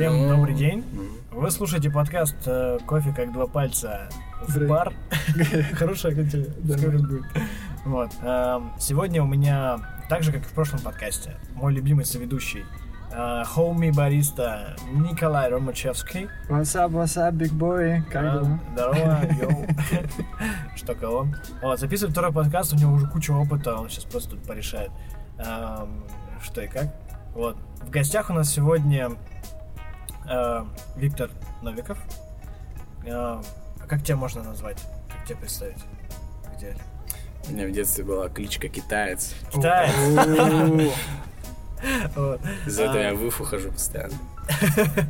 Всем Ну, добрый день. м. Вы слушаете подкаст э, «Кофе как два пальца в бар». Хорошая будет. Вот. эм, Сегодня у меня, так же, как и в прошлом подкасте, мой любимый соведущий, э, хоуми бариста Николай Ромачевский. What's up, what's up, big boy? Как А, дела? Здорово, йоу. Что кого? Вот, записывает второй подкаст, у него уже куча опыта, он сейчас просто тут порешает, эм, что и как. Вот. В гостях у нас сегодня э, Виктор Новиков. Э, а как тебя можно назвать? Как тебя представить? Где? У меня в детстве была кличка Китаец. Китаец. Из-за этого А. я в Уфу хожу постоянно.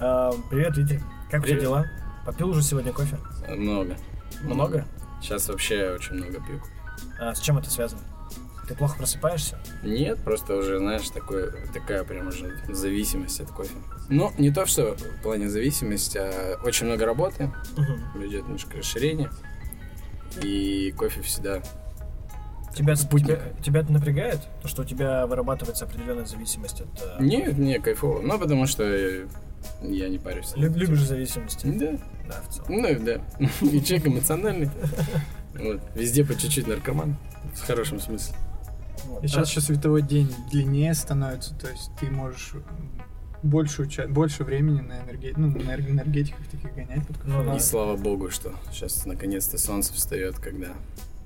Э, Привет, Витя. Как у тебя дела? Попил уже сегодня кофе? Много. Много? Сейчас вообще очень много пью. А с чем это связано? Ты плохо просыпаешься? Нет, просто уже, знаешь, такой, такая прям уже зависимость от кофе. Ну, не то, что в плане зависимости, а очень много работы, идет немножко расширение. И кофе всегда... Тебя, тебя, тебя это напрягает? То, что у тебя вырабатывается определенная зависимость от... э, Не, не, кайфово. Ну, потому что э, я не парюсь. Лю- любишь зависимости? Да, Да, в целом. ну да. И человек эмоциональный. Вот. Везде по чуть-чуть наркоман. В хорошем смысле. Вот. И сейчас еще световой день длиннее становится, то есть ты можешь больше, уча- больше времени на, энерге... ну, на энерг- энергетиках таких гонять под Ну. И слава богу, что сейчас наконец-то солнце встает, когда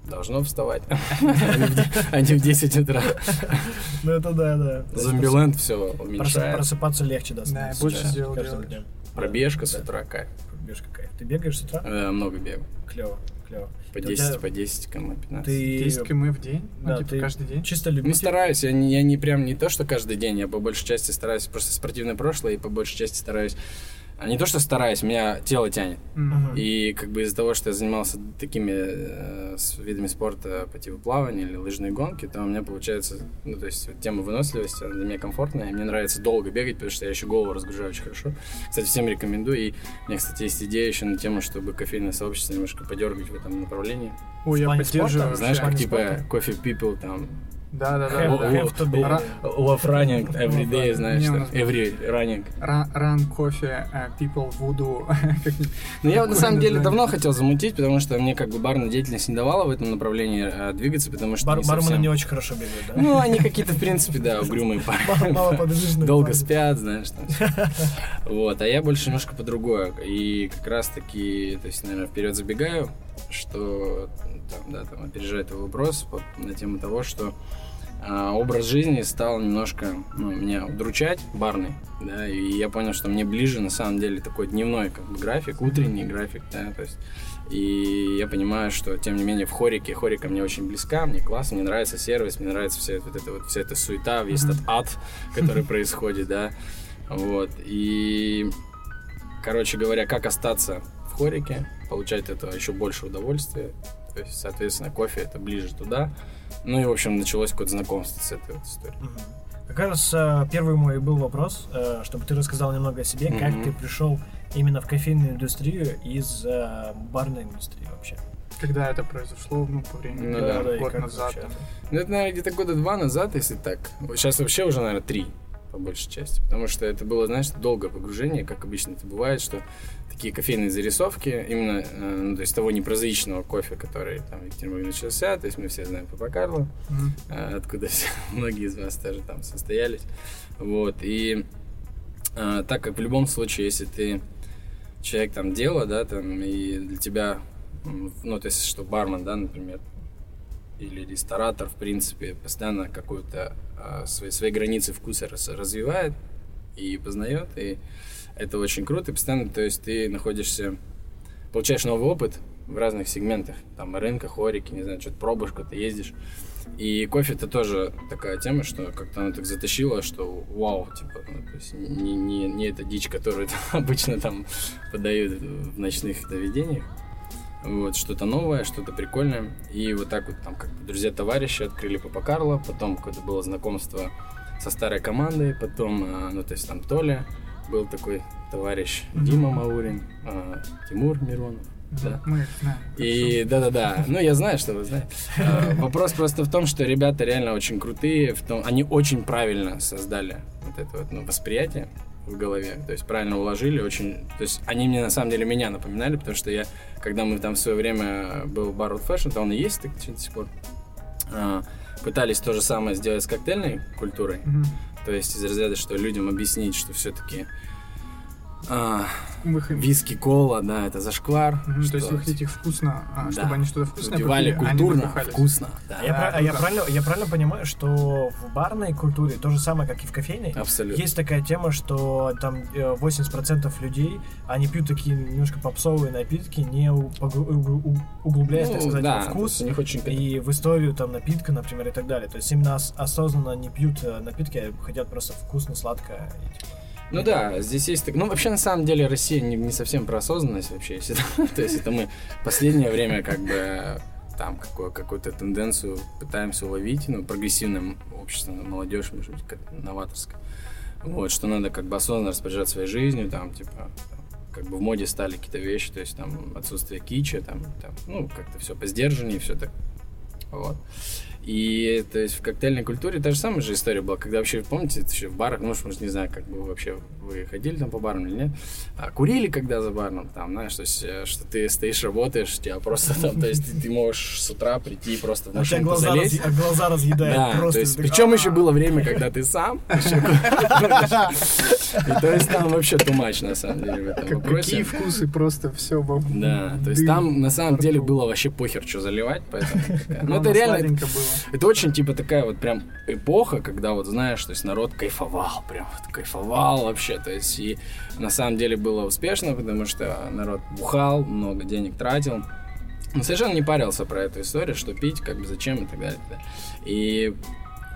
должно вставать, а не в 10 утра. Ну это да, да. Зомбиленд все уменьшает. Просыпаться легче, да, Да, больше дел. Пробежка с утра, кайф. Пробежка кайф. Ты бегаешь с утра? Э, Много бегу. Клево, клево. По У 10, тебя- по 10 км, 15. Ты 10 км в день? Да, ну, типа ты- каждый день? чисто Не любитель? стараюсь, я не, я не прям не то, что каждый день, я по большей части стараюсь, просто спортивное прошлое, и по большей части стараюсь, а не то, что стараюсь, меня тело тянет. Мгм. И как бы из-за того, что я занимался такими э, с видами спорта по типу плавания или лыжные гонки, то у меня получается, ну, то есть вот тема выносливости, она для меня комфортная, и мне нравится долго бегать, потому что я еще голову разгружаю очень хорошо. Кстати, всем рекомендую, и у меня, кстати, есть идея еще на тему, чтобы кофейное сообщество немножко подергать в этом направлении. Ой, В я поддерживаю. спорта? Знаешь, в как типа спорта? coffee people, там, Да, да, да. Have- have to be. Love running every day, знаешь, Не, нас- every running. Run coffee, uh, people, voodoo. Ну, я вот на самом деле да. давно хотел замутить, потому что мне как бы барная деятельность не давала в этом направлении а, двигаться, потому что Бар- не бармены совсем- не очень хорошо бегают, да? Ну, они какие-то, в принципе, да, угрюмые малоподвижные Долго спят, знаешь, там. Вот, а я больше немножко по другое. И как раз таки, то есть, наверное, вперед забегаю, что там, да, там опережает твой вопрос по- на тему того, что а, образ жизни стал немножко ну, меня удручать, барный, да, и я понял, что мне ближе на самом деле такой дневной как бы график, утренний график, да, то есть. И я понимаю, что тем не менее в хорике, хорика мне очень близка, мне классно, мне нравится сервис, мне нравится вся вот эта вот вся эта суета, весь этот ад, который происходит, да, вот, и, короче говоря, как остаться в хорике, получать от этого еще больше удовольствия, то есть, соответственно, кофе это ближе туда, ну и, в общем, началось какое-то знакомство с этой вот историей. Мгм. Как раз э, первый мой был вопрос, э, чтобы ты рассказал немного о себе, как Мгм. ты пришел именно в кофейную индустрию из э, барной индустрии вообще. Когда это произошло, ну, по времени, Ну да, да, год как назад. вообще? Ну, это, наверное, где-то года два назад, если так. Сейчас вообще уже, наверное, три, по большей части. Потому что это было, знаешь, долгое погружение, как обычно это бывает, что такие кофейные зарисовки, именно, э, ну, то есть того непрозаичного кофе, который там в Екатеринбурге начался, то есть мы все знаем Папа Карло, э, откуда все, многие из вас тоже там состоялись. Вот, и э, так как в любом случае, если ты человек там дела, да, там, и для тебя, ну, то есть, что бармен, да, например, или ресторатор, в принципе, постоянно какую-то а, свои, свои границы вкуса раз- развивает и познает, и это очень круто, и постоянно, то есть, ты находишься, получаешь новый опыт в разных сегментах, там, рынка, хорики, не знаю, что-то пробуешь, куда-то ездишь, и кофе это тоже такая тема, что как-то она так затащила, что вау, типа, ну, то есть не, не, не эта дичь, которую обычно там подают в ночных заведениях. Вот, что-то новое, что-то прикольное. И вот так вот там как бы друзья-товарищи открыли Папа Карло, потом какое-то было знакомство со старой командой, потом, а, ну, то есть там Толя был такой товарищ, Мгм. Дима Маурин, а, Тимур Миронов. Да. Мы их знаем. И да-да-да, ну я знаю, что вы знаете. А, Вопрос просто в том, что ребята реально очень крутые, в том, они очень правильно создали вот это вот ну, восприятие. В голове. То есть правильно уложили, очень... То есть они мне на самом деле меня напоминали, потому что я, когда мы там в свое время был бар Old Fashion, то он и есть так, до сих пор, а, пытались то же самое сделать с коктейльной культурой. Мгм. То есть из разряда, что людям объяснить, что все-таки Вы х- виски, кола, да, это зашквар. Мгм, что То есть вы хотите их вкусно, а, Да. чтобы они что-то вкусное Выпивали попили, а они культурно, набухались. вкусно. Да. А я, Да, про- а я правильно, я правильно понимаю, что в барной культуре то же самое, как и в кофейной? Абсолютно. Есть такая тема, что там э, 80% людей, они пьют такие немножко попсовые напитки, не угу- углубляясь, так Ну, сказать, да, вкус них очень и в историю там напитка, например, и так далее. То есть именно ос- осознанно не пьют э, напитки, а хотят просто вкусно, сладко. и, типа, Ну да, здесь есть... Ну, вообще, на самом деле, Россия не, не совсем про осознанность вообще. Если... То есть это мы последнее время как бы там какую- какую-то тенденцию пытаемся уловить, ну, прогрессивным обществом, молодежь, может быть, как новаторская. Вот, что надо как бы осознанно распоряжаться своей жизнью, там, типа, как бы в моде стали какие-то вещи, то есть там отсутствие кича, там, там ну, как-то все по сдержаннее, все так. Вот. И то есть в коктейльной культуре та же самая же история была, когда вообще, помните, это еще в барах, ну, может, не знаю, как бы вы вообще вы ходили там по барам или нет, а, курили когда за баром, там, знаешь, то есть, э, что ты стоишь, работаешь, тебя просто там, то есть ты, ты можешь с утра прийти и просто в А у тебя машинку глаза, залезть. а глаза разъедает Да, просто. то есть, причем еще «А». было время, когда ты сам. И то есть там вообще тумач на самом деле в этом вопросе. какие вкусы просто все во Да, то есть там на самом деле было вообще похер, что заливать, поэтому Ну, это реально, было. Это очень, типа, такая вот прям эпоха, когда вот, знаешь, то есть народ кайфовал, прям вот кайфовал вообще, то есть и на самом деле было успешно, потому что народ бухал, много денег тратил, но совершенно не парился про эту историю, что пить, как бы зачем и так далее. и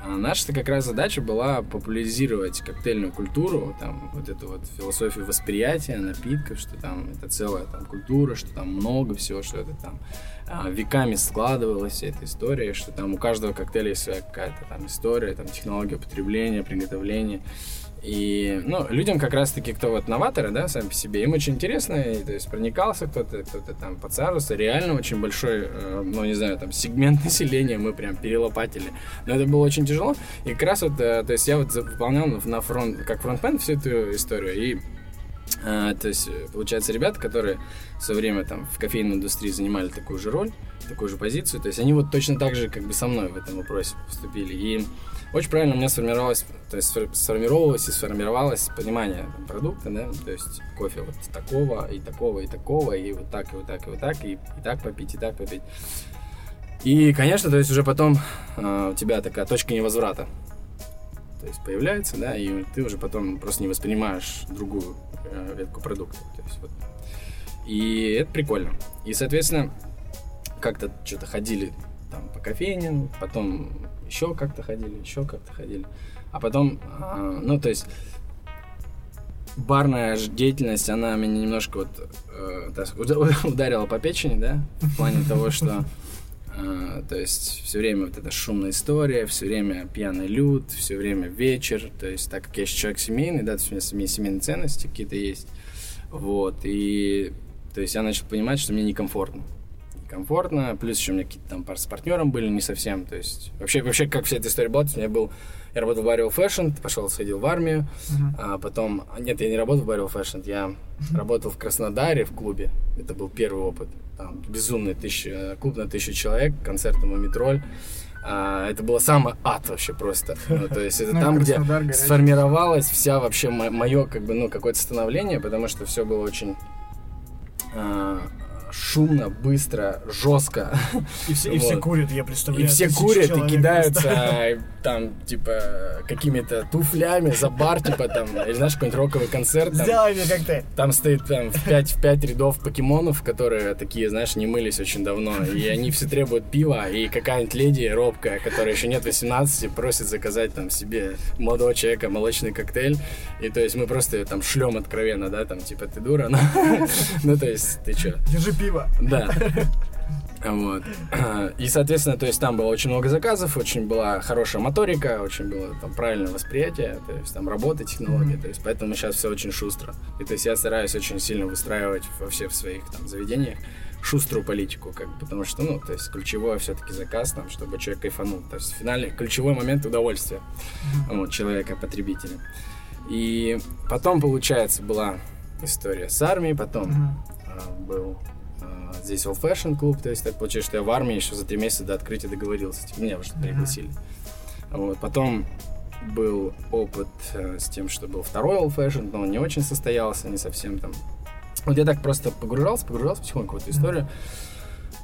а, наша как раз задача была популяризировать коктейльную культуру, там, вот эту вот философию восприятия напитков, что там это целая там культура, что там много всего, что это там а, веками складывалась вся эта история, что там у каждого коктейля есть своя какая-то там история, там технология употребления, приготовления. И, ну, людям как раз-таки, кто вот новаторы, да, сами по себе, им очень интересно, и, то есть проникался кто-то, кто-то там подсаживался, реально очень большой, э, ну, не знаю, там, сегмент населения мы прям перелопатили. Но это было очень тяжело, и как раз вот, э, то есть я вот выполнял на фронт, как фронтмен всю эту историю, и а, то есть, э, получается, ребята, которые в свое время там в кофейной индустрии занимали такую же роль, такую же позицию, то есть они вот точно так же как бы со мной в этом вопросе поступили. И очень правильно у меня сформировалось, то есть сфор- сформировалось и сформировалось понимание продукта, да, то есть кофе вот такого, и такого, и такого, и вот так, и вот так, и вот так, и, и так попить, и так попить. И, конечно, то есть уже потом а, у тебя такая точка невозврата. То есть появляется, да, и ты уже потом просто не воспринимаешь другую э, ветку продукта. То есть вот. И это прикольно. И, соответственно, как-то что-то ходили там по кофейням, потом еще как-то ходили, еще как-то ходили. А потом, а, ну, то есть барная деятельность, она меня немножко вот э, так ударила по печени, да, в плане того, что э, то есть все время вот эта шумная история, все время пьяный люд, все время вечер, то есть так как я еще человек семейный, да, то есть у меня семей- семейные ценности какие-то есть, вот, и то есть я начал понимать, что мне некомфортно. Некомфортно, плюс еще у меня какие-то там пар с партнером были не совсем, то есть вообще, вообще как вся эта история была, то есть у меня был, я работал в All Fashion, пошел, сходил в армию, Мгм. а потом, а, нет, я не работал в All Fashion, я работал в Краснодаре в клубе, это был первый опыт, там безумный тысяча, клуб на тысячу человек, концерт на Мумитроль, А, это было самый ад вообще просто, ну, то есть это Ну, там, где горячий. сформировалась вся вообще мое как бы ну какое-то становление, потому что все было очень а, шумно, быстро, жестко. И все, и все Вот. курят, я И представляю. все тысячи курят и кидаются просто. там, типа, какими-то туфлями за бар, типа, там, или знаешь, какой-нибудь роковый концерт. Там, Сделай мне коктейль. там стоит там в 5, в пять рядов покемонов, которые такие, знаешь, не мылись очень давно. И они все требуют пива, и какая-нибудь леди робкая, которая еще нет 18, просит заказать там себе молодого человека молочный коктейль. И то есть мы просто ее там шлем откровенно, да, там типа ты дура, ну, ну то есть ты что, Держи пиво. да. Вот. И, соответственно, то есть там было очень много заказов, очень была хорошая моторика, очень было там правильное восприятие, то есть там работа, технология, то есть поэтому сейчас все очень шустро. И то есть я стараюсь очень сильно выстраивать вообще в своих там заведениях шуструю политику, как бы, потому что, ну, то есть ключевой все-таки заказ, там, чтобы человек кайфанул. То есть финальный, ключевой момент удовольствия вот, человека, потребителя. И потом, получается, была история с армией, потом а, был здесь All Fashion клуб, то есть так получилось, что я в армии еще за три месяца до открытия договорился, типа, меня уже пригласили. Вот, потом был опыт э, с тем, что был второй All Fashion, но он не очень состоялся, не совсем там. Вот я так просто погружался, погружался потихоньку в эту историю.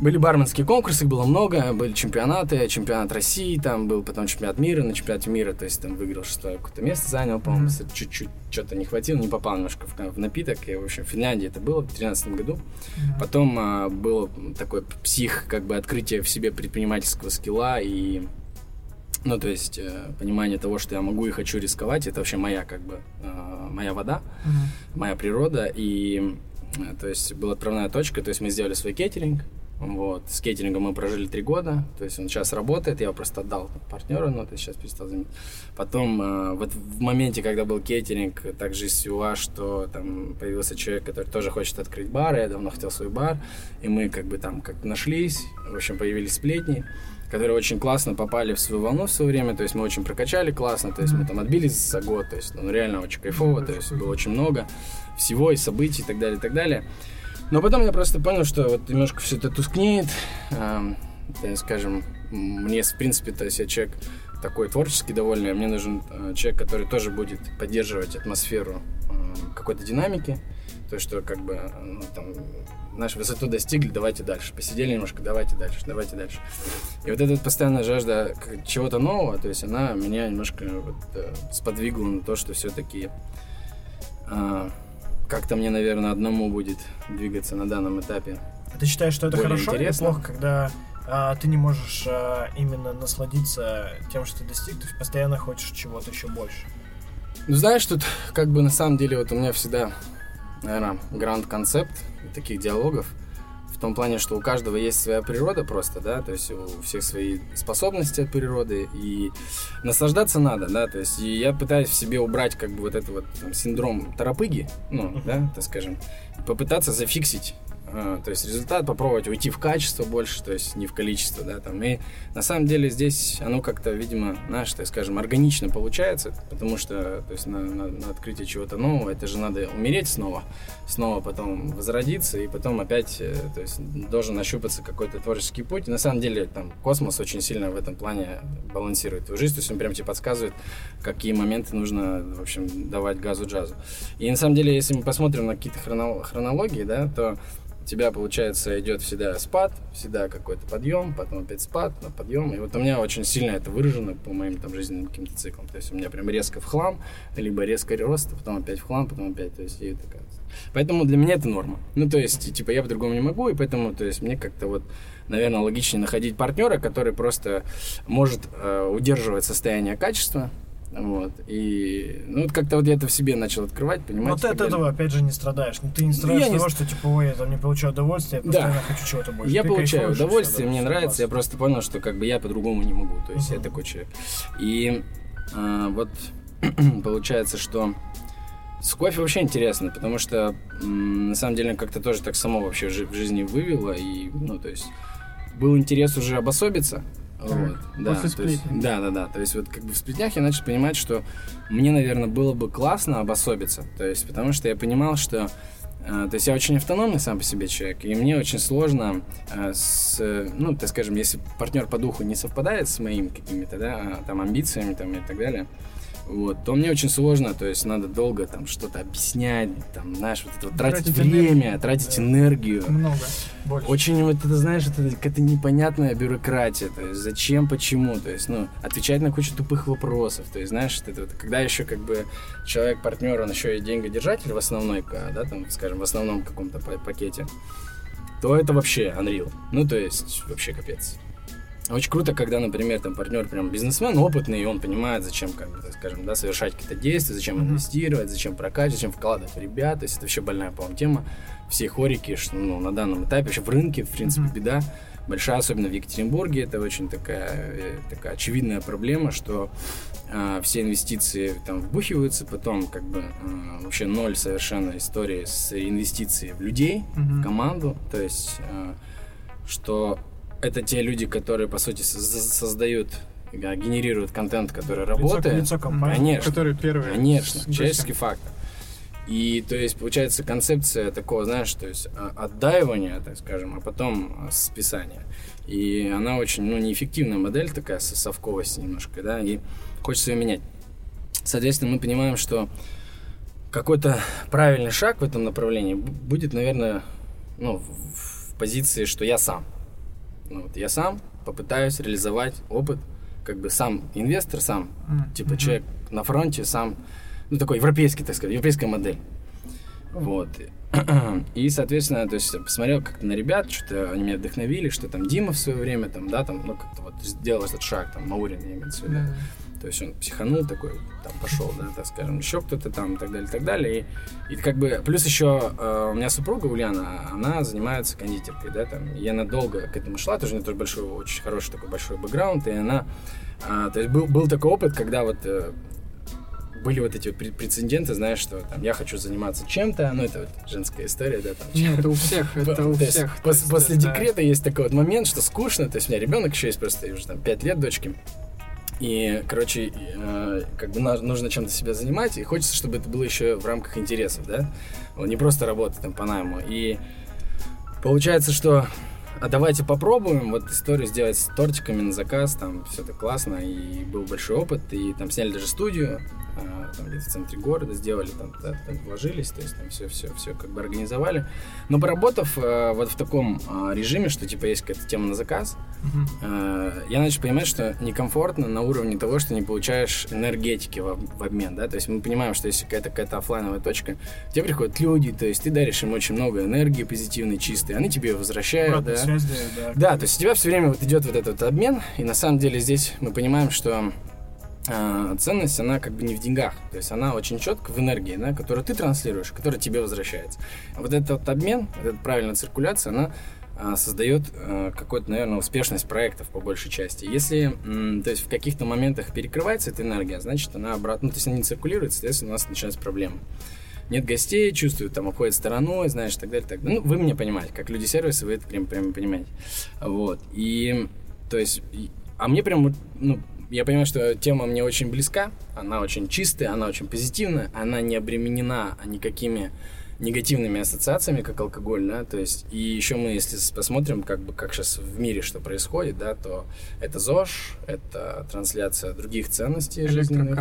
Были барменские конкурсы, их было много, были чемпионаты, чемпионат России, там был потом чемпионат мира, на чемпионате мира, то есть там выиграл шестое какое-то место, занял, по-моему, с- чуть-чуть что-то не хватило, не попал немножко в, в напиток, и, в общем, в Финляндии это было в 2013 году. Мгм. Потом а, было такое псих, как бы открытие в себе предпринимательского скилла и ну, то есть э, понимание того, что я могу и хочу рисковать, это вообще моя, как бы, э, моя вода, Мгм. моя природа, и, э, то есть, была отправная точка, то есть, мы сделали свой кейтеринг, вот, с кейтерингом мы прожили три года, то есть, он сейчас работает, я его просто отдал партнеру, но то есть, сейчас перестал заниматься. Потом, э, вот в моменте, когда был кейтеринг, также из СЮА, что там появился человек, который тоже хочет открыть бар, я давно хотел свой бар, и мы как бы там как нашлись, в общем, появились сплетни, которые очень классно попали в свою волну в свое время, то есть мы очень прокачали классно, то есть мы там отбились за год, то есть ну, реально очень кайфово, то есть было очень много всего и событий и так далее, и так далее. Но потом я просто понял, что вот немножко все это тускнеет, так скажем, мне, в принципе, то есть я человек такой творческий довольный, мне нужен э, человек, который тоже будет поддерживать атмосферу э, какой-то динамики, то что как бы, э, ну, там, знаешь, высоту достигли, давайте дальше, посидели немножко, давайте дальше, давайте дальше. И вот эта вот постоянная жажда чего-то нового, то есть она меня немножко вот, э, сподвигла на то, что все-таки как-то мне, наверное, одному будет двигаться на данном этапе. Ты считаешь, что это Более хорошо или интересно. плохо, когда а, ты не можешь а, именно насладиться тем, что ты достиг, ты постоянно хочешь чего-то еще больше? Ну, знаешь, тут как бы на самом деле вот у меня всегда, наверное, гранд-концепт таких диалогов в том плане, что у каждого есть своя природа просто, да, то есть у всех свои способности от природы, и наслаждаться надо, да, то есть и я пытаюсь в себе убрать как бы вот этот вот там, синдром торопыги, ну, да, так скажем, попытаться зафиксить то есть результат, попробовать уйти в качество больше, то есть не в количество, да, там. И на самом деле здесь оно как-то, видимо, знаешь, так скажем, органично получается, потому что, то есть на, на- на открытие чего-то нового, это же надо умереть снова, снова потом возродиться, и потом опять, э, то есть должен нащупаться какой-то творческий путь. И на самом деле там космос очень сильно в этом плане балансирует твою жизнь, то есть он прям тебе подсказывает, какие моменты нужно, в общем, давать газу джазу. И на самом деле, если мы посмотрим на какие-то хроно- хронологии, да, то тебя, получается, идет всегда спад, всегда какой-то подъем, потом опять спад, на подъем. И вот у меня очень сильно это выражено по моим там жизненным каким-то циклам. То есть у меня прям резко в хлам, либо резко рост, потом опять в хлам, потом опять, то есть и такая. Поэтому для меня это норма. Ну, то есть, типа, я по-другому не могу, и поэтому, то есть, мне как-то вот, наверное, логичнее находить партнера, который просто может э, удерживать состояние качества, вот, и, ну, вот как-то вот я это в себе начал открывать, понимаете? Но ты от этого, опять же, не страдаешь. Ну, ты не страдаешь Я от не того, что, типа, ой, я там не получаю удовольствия, я Да. постоянно хочу чего-то больше. Я Ты получаю удовольствие, мне да, нравится, я согласен. просто понял, что как бы я по-другому не могу, то есть я Мгм. такой человек. И а, вот получается, что с кофе вообще интересно, потому что м, на самом деле как-то тоже так само вообще в жи- в жизни вывело, и, ну, то есть был интерес уже обособиться, вот, да, после то есть- сплетни. да, да, да. То есть вот как бы в сплетнях я начал понимать, что мне, наверное, было бы классно обособиться. То есть потому что я понимал, что э, то есть я очень автономный сам по себе человек, и мне очень сложно э, с, ну, так скажем, если партнер по духу не совпадает с моими какими-то, да, а, там, амбициями там, и так далее, вот, то мне очень сложно, то есть надо долго там что-то объяснять, там, знаешь, вот это вот тратить, Тратить время, энергию. тратить Да. энергию. Много. Больше. Очень вот это, знаешь, это какая-то непонятная бюрократия, то есть зачем, почему, то есть, ну, отвечать на кучу тупых вопросов, то есть, знаешь, это вот, когда еще как бы человек, партнер, он еще и деньгодержатель в основной, ка- да, там, скажем, в основном каком-то па- пакете, то это вообще unreal, ну, то есть, вообще капец. Очень круто, когда, например, там партнер прям бизнесмен опытный, и он понимает, зачем, как бы, скажем, да, совершать какие-то действия, зачем инвестировать, зачем прокачивать, зачем вкладывать в ребят. То есть это вообще больная, по-моему, тема. Все хорики, что ну, на данном этапе, вообще в рынке, в принципе, беда. Большая, особенно в Екатеринбурге, это очень такая, э, такая очевидная проблема, что э, все инвестиции там вбухиваются, потом как бы э, вообще ноль совершенно истории с инвестицией в людей, Мгм. команду, то есть, э, что это те люди, которые, по сути, соз- создают э, генерирует контент, который Лицо, работает. лицо компании. Конечно. Который первый. Конечно, человеческий фактор. И, то есть, получается, концепция такого, знаешь, то есть, а, отдаивания, так скажем, а потом а, списания. И она очень, ну, неэффективная модель такая, со- совковость немножко, да, и хочется ее менять. Соответственно, мы понимаем, что какой-то правильный шаг в этом направлении будет, наверное, ну, в позиции, что я сам. Ну, вот я сам попытаюсь реализовать опыт, как бы сам инвестор, сам М, типа человек на фронте сам, ну такой европейский, так сказать, европейская модель. Вот. И, соответственно, то есть посмотрел как-то на ребят, что-то они меня вдохновили, что там Дима в свое время, там, да, там, ну, как-то вот сделал этот шаг, там, Маурин имеется в виду. Да. То есть он психанул такой, там пошел, да, так скажем, еще кто-то там и так далее, и так далее. И, и как бы, плюс еще э, у меня супруга Ульяна, она занимается кондитеркой, да, там, и она долго к этому шла, тоже у нее тоже большой, очень хороший такой большой бэкграунд, и она, а, то есть был, был такой опыт, когда вот э, были вот эти вот пре- прецеденты, знаешь, что там я хочу заниматься чем-то, ну это вот женская история, да, там. Нет, это у всех, это у всех. после декрета есть такой вот момент, что скучно. То есть у меня ребенок еще есть просто, уже там 5 лет дочке. И, короче, э, как бы нужно чем-то себя занимать, и хочется, чтобы это было еще в рамках интересов, да? Не просто работать там по найму. И получается, что а давайте попробуем вот историю сделать с тортиками на заказ, там все это классно, и был большой опыт, и там сняли даже студию, там где-то в центре города сделали, там, да, там вложились, то есть там все, все, все как бы организовали. Но поработав э, вот в таком а, режиме, что типа есть какая-то тема на заказ, Мгм. э, я начал понимать, что некомфортно на уровне того, что не получаешь энергетики в, в обмен, да, то есть мы понимаем, что если какая-то какая-то оффлайновая точка, к тебе приходят люди, то есть ты даришь им очень много энергии позитивной, чистой, они тебе возвращают, Обратная да. связь, да, да. То есть у тебя все время вот идет вот этот обмен, и на самом деле здесь мы понимаем, что э, ценность, она как бы не в деньгах, то есть она очень четко в энергии, да, которую ты транслируешь, которая тебе возвращается. А вот этот обмен, вот эта правильная циркуляция, она а, создает э, какую-то, наверное, успешность проектов по большей части. Если, то есть в каких-то моментах перекрывается эта энергия, значит она обратно, ну, то есть она не циркулирует, соответственно, у нас начинаются проблемы. Нет гостей, чувствуют, там, обходят стороной, знаешь, так далее, так далее. Ну, вы меня понимаете, как люди сервиса, вы это прям, прям понимаете. Вот. И, то есть, и- а мне прям, ну, я понимаю, что тема мне очень близка, она очень чистая, она очень позитивная, она не обременена никакими негативными ассоциациями, как алкоголь, да, то есть, и еще мы, если посмотрим, как бы, как сейчас в мире что происходит, да, то это ЗОЖ, это трансляция других ценностей жизненных,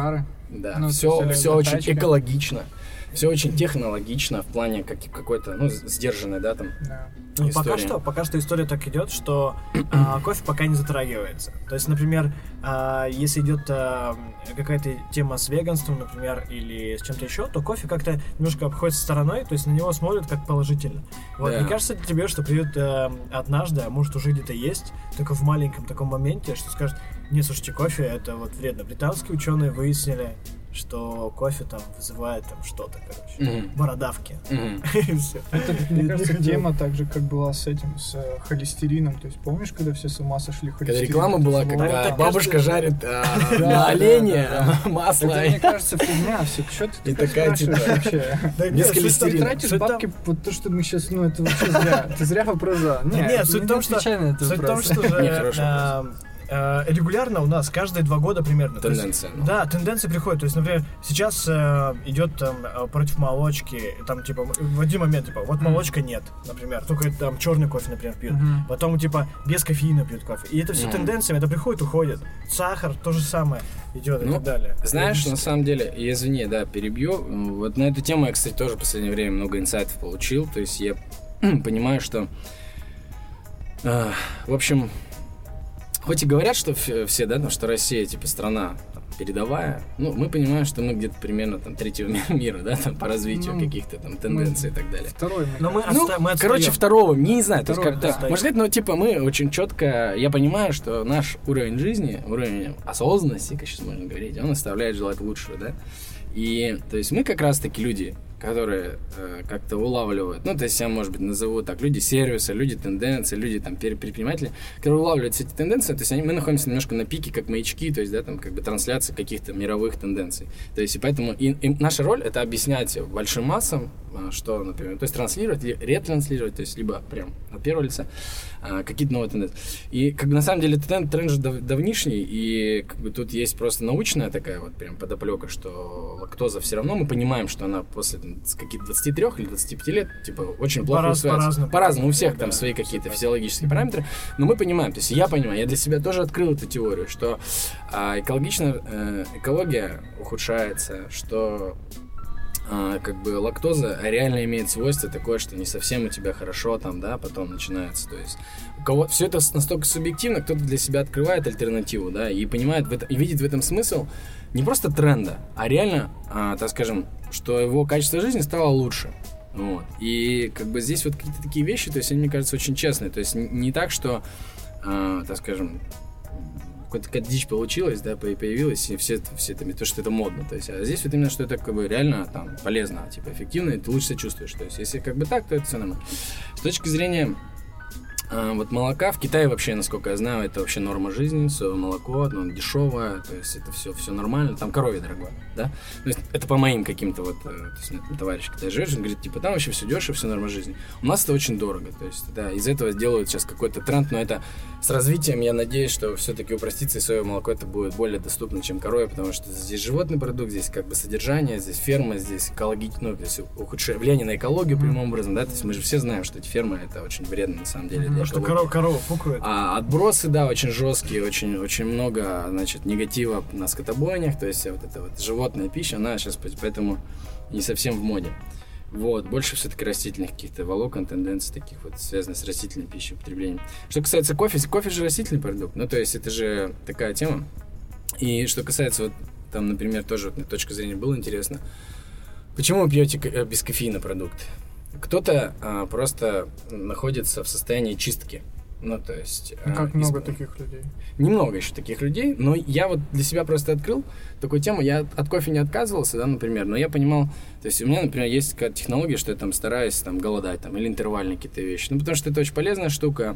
да, Ну, все, есть все очень экологично, все очень технологично в плане как, какой-то, ну, сдержанной, да, там, Да. Ну, пока история. что, пока что история так идет, что а, кофе пока не затрагивается. То есть, например, а, если идет а, какая-то тема с веганством, например, или с чем-то еще, то кофе как-то немножко обходится стороной, то есть на него смотрят как положительно. Вот, Да. мне кажется, тебе, что придет а, однажды, а может уже где-то есть, только в маленьком таком моменте, что скажет, не, слушайте, кофе это вот вредно. Британские ученые выяснили, что кофе там вызывает там что-то, короче, Мгм. бородавки. И все. Это, мне кажется, тема так же, как была с этим, с э, холестерином. То есть помнишь, когда все с ума сошли Когда холестерин? реклама была, когда бабушка жарит Да, на да, масло. Это, мне кажется, фигня все. Что ты такая, типа, вообще? Без холестерина. Ты тратишь бабки вот то, что мы сейчас, ну это вообще зря. Ты зря вопрос задал. Да Нет, нет, суть в том, что- Суть в том, что а, регулярно у нас каждые два года примерно. то есть, Тенденция. ну. Да, тенденции приходят. То есть, например, сейчас э, идет там э, против молочки, там типа в один момент типа вот молочка нет, например, только там черный кофе, например, пьют. Мгм. Потом типа без кофеина пьют кофе. И это все Мгм. тенденциями, это приходит, уходит. Сахар то же самое идет и Ну, так далее. Знаешь, Это на самом деле, и извини, да, перебью. Вот на эту тему я, кстати, тоже в последнее время много инсайтов получил. То есть я понимаю, что, э, в общем, хоть и говорят, что все, да, там, что Россия, типа, страна там, передовая, ну, мы понимаем, что мы где-то примерно там третьего ми- мира, да, там, по развитию Ну, каких-то там тенденций и так далее. Второй, Но мы, кажется. отста- мы Короче, второго, не, знаю, то есть как-то, да. можно сказать, ну, типа, мы очень четко, я понимаю, что наш уровень жизни, уровень осознанности, как сейчас можно говорить, он оставляет желать лучшего, да, и, то есть, мы как раз-таки люди которые э, как-то улавливают, ну, то есть я, может быть, назову так, люди сервиса, люди тенденции, люди там предприниматели, которые улавливают все эти тенденции, то есть они, мы находимся немножко на пике, как маячки, то есть, да, там, как бы трансляции каких-то мировых тенденций. То есть, и поэтому и, и наша роль это объяснять большим массам, а, что, например, то есть транслировать, ретранслировать, то есть, либо прям от первого лица, а, какие-то новые тенденции. И как бы на самом деле тренд, тренд же дав, давнишний, и как бы тут есть просто научная такая вот прям подоплека, что лактоза все равно мы понимаем, что она после с каких-то 23 или 25 лет, типа, очень плохо По-раз- усваивается. по-разному. По-разному, у всех Да, там свои какие-то физиологические параметры, но мы понимаем, то есть я понимаю, я для себя тоже открыл эту теорию, что а, экологично, э, экология ухудшается, что а, как бы лактоза реально имеет свойство такое, что не совсем у тебя хорошо там, да, потом начинается, то есть у кого все это настолько субъективно, кто-то для себя открывает альтернативу, да, и понимает в это, и видит в этом смысл не просто тренда, а реально, а, так скажем, что его качество жизни стало лучше. Вот. И как бы здесь вот какие-то такие вещи, то есть они, мне кажется, очень честные. То есть не так, что, а, так скажем, какая-то дичь получилась, да, по- появилась, и все, все это, то, что это модно. То есть, а здесь вот именно, что это как бы реально там полезно, типа эффективно, и ты лучше себя чувствуешь. То есть, если как бы так, то это все нормально. С точки зрения а, вот молока в Китае вообще, насколько я знаю, это вообще норма жизни, соевое молоко, оно дешевое, то есть это все, все нормально, там коровье дорогое, да? То есть это по моим каким-то вот, э, то есть нет, товарищ, когда живет, он говорит, типа, там вообще все дешево, все норма жизни. У нас это очень дорого, то есть, да, из этого делают сейчас какой-то тренд, но это с развитием, я надеюсь, что все-таки упростится, и соевое молоко это будет более доступно, чем коровье, потому что здесь животный продукт, здесь как бы содержание, здесь ферма, здесь экологично, ну, то есть ухудшение, влияние на экологию прямым образом, да, то есть мы же все знаем, что эти фермы это очень вредно на самом деле Потому что корова, корова пукает. А отбросы, да, очень жесткие, очень, очень много, значит, негатива на скотобойнях, то есть вот эта вот животная пища, она сейчас поэтому не совсем в моде. Вот, больше все-таки растительных каких-то волокон, тенденций таких вот, связанных с растительной пищей, употреблением. Что касается кофе, кофе же растительный продукт, ну, то есть это же такая тема. И что касается вот, там, например, тоже вот, точка зрения было интересно, почему вы пьете э, без кофеина продукты? Кто-то а, просто находится в состоянии чистки. Ну, то есть... Ну, а, как много исп- таких людей. Немного еще таких людей, но я вот для себя просто открыл такую тему. Я от- от кофе не отказывался, да, например, но я понимал, то есть у меня, например, есть какая-то технология, что я там стараюсь там голодать там или интервальные какие-то вещи. Ну, потому что это очень полезная штука.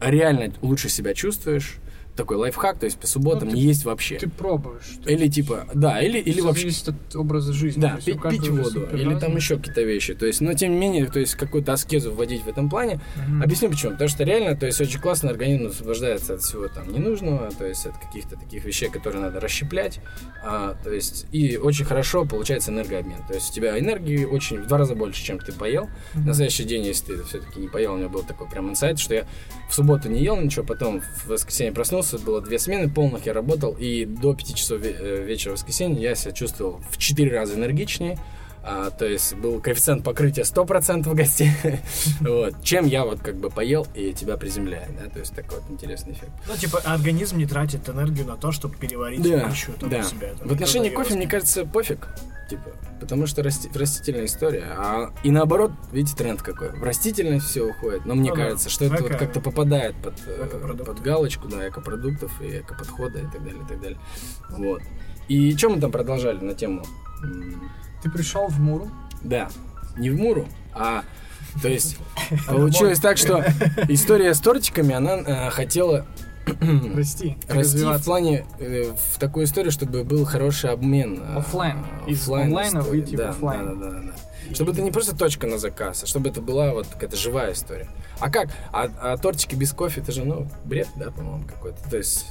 Реально лучше себя чувствуешь. Такой лайфхак, то есть по субботам Ну, ты- не есть вообще. Ты пробуешь. то Или типа, да, или, или вообще зависит от образа жизни. да, пить, пить воду, или там разный. еще какие-то вещи. То есть, но тем не менее, то есть какую-то аскезу вводить в этом плане. Мгм. Объясню почему. Потому что реально, то есть очень классно организм освобождается от всего там ненужного, то есть от каких-то таких вещей, которые надо расщеплять. А, то есть и очень хорошо получается энергообмен. То есть у тебя энергии очень в два раза больше, чем ты поел. Мгм. На следующий день, если ты все-таки не поел, у меня был такой прям инсайт, что я в субботу не ел ничего, потом в воскресенье проснулся, было две смены полных, я работал, и до 5 часов э, вечера в воскресенье я себя чувствовал в 4 раза энергичнее, а, то есть был коэффициент покрытия 100% гостей, вот, чем я вот как бы поел и тебя приземляет, да, то есть такой вот интересный эффект. Ну, типа, организм не тратит энергию на то, чтобы переварить Да, пищу там, да. себя. там, В отношении кофе, мне кажется, пофиг. Типа, потому что расти- растительная история. А, и наоборот, видите, тренд какой. В растительность все уходит. Но мне Ну да, кажется, что это вот эко- как-то попадает под, э, под галочку, да, экопродуктов и экоподхода и так далее, и так далее. Вот. И что мы там продолжали на тему? Ты пришел в Муру, Да, не в Муру, а то есть получилось так, что история с тортиками, она э, хотела расти, расти в плане э, в такую историю, чтобы был хороший обмен. э, Оффлайн. Из онлайна выйти в да, оффлайн. Да, да, да. Чтобы это не просто точка на заказ, а чтобы это была вот какая-то живая история. А как? А, а тортики без кофе, это же, ну, бред, да, по-моему, какой-то. То есть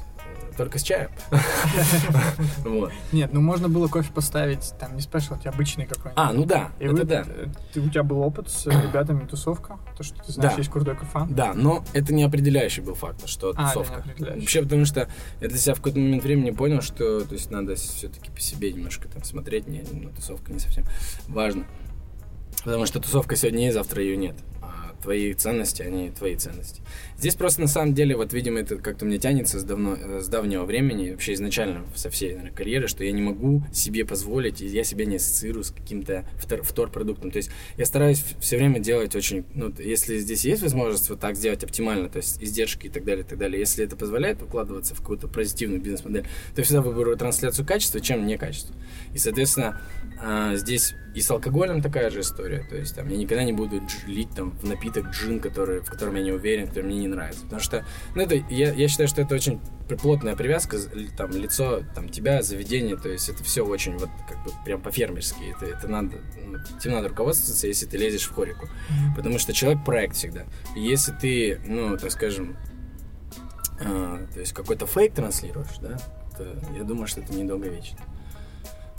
только с чаем. Нет, ну можно было кофе поставить, там, не спешлти, обычный какой-нибудь. А, ну да, И это да. у тебя был опыт с ребятами тусовка, то, что ты знаешь, есть крутой кофан. Да, но это не определяющий был фактор, что А, это тусовка. Вообще, потому что я для себя в какой-то момент времени понял, что то есть надо все-таки по себе немножко там смотреть, не, ну, тусовка не совсем важно. Потому что тусовка сегодня есть, завтра ее нет. А твои ценности, они твои ценности. Здесь просто на самом деле, вот, видимо, это как-то мне тянется с, давно, э, с давнего времени, вообще изначально со всей наверное, карьеры, что я не могу себе позволить, и я себя не ассоциирую с каким-то втор, вторпродуктом. То есть я стараюсь все время делать очень, ну, если здесь есть возможность вот так сделать оптимально, то есть издержки и так далее, и так далее, если это позволяет укладываться в какую-то позитивную бизнес-модель, то я всегда выберу трансляцию качества, чем не качество. И, соответственно, а, здесь и с алкоголем такая же история. То есть там я никогда не буду лить там в напиток джин, который, в котором я не уверен, который мне не нравится. Потому что, ну, это, я, я считаю, что это очень плотная привязка, там, лицо, там, тебя, заведение, то есть это все очень вот как бы прям по-фермерски. Это, это надо, ну, тебе надо руководствоваться, если ты лезешь в хорику. Потому что человек проект всегда. Если ты, ну, так скажем, э, то есть какой-то фейк транслируешь, да, то я думаю, что это недолговечно.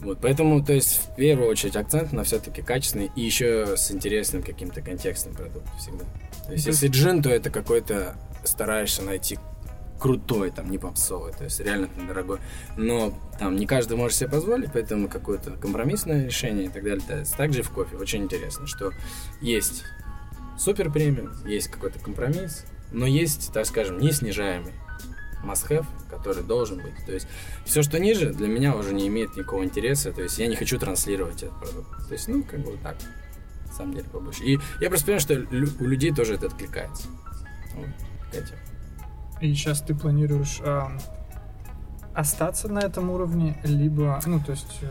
Вот, поэтому, то есть, в первую очередь акцент на все-таки качественный и еще с интересным каким-то контекстом продукт всегда. То есть, если джин, то это какой-то стараешься найти крутой, там, не попсовый, то есть реально там дорогой. Но там не каждый может себе позволить, поэтому какое-то компромиссное решение и так далее. Есть, также в кофе очень интересно, что есть супер премиум, есть какой-то компромисс, но есть, так скажем, не снижаемый must-have, который должен быть. То есть все, что ниже, для меня уже не имеет никакого интереса. То есть я не хочу транслировать этот продукт. То есть, ну, как бы так, самом деле, побольше. И я просто понимаю, что у людей тоже это откликается. Вот, Катя. И сейчас ты планируешь э, остаться на этом уровне, либо, ну, то есть, э,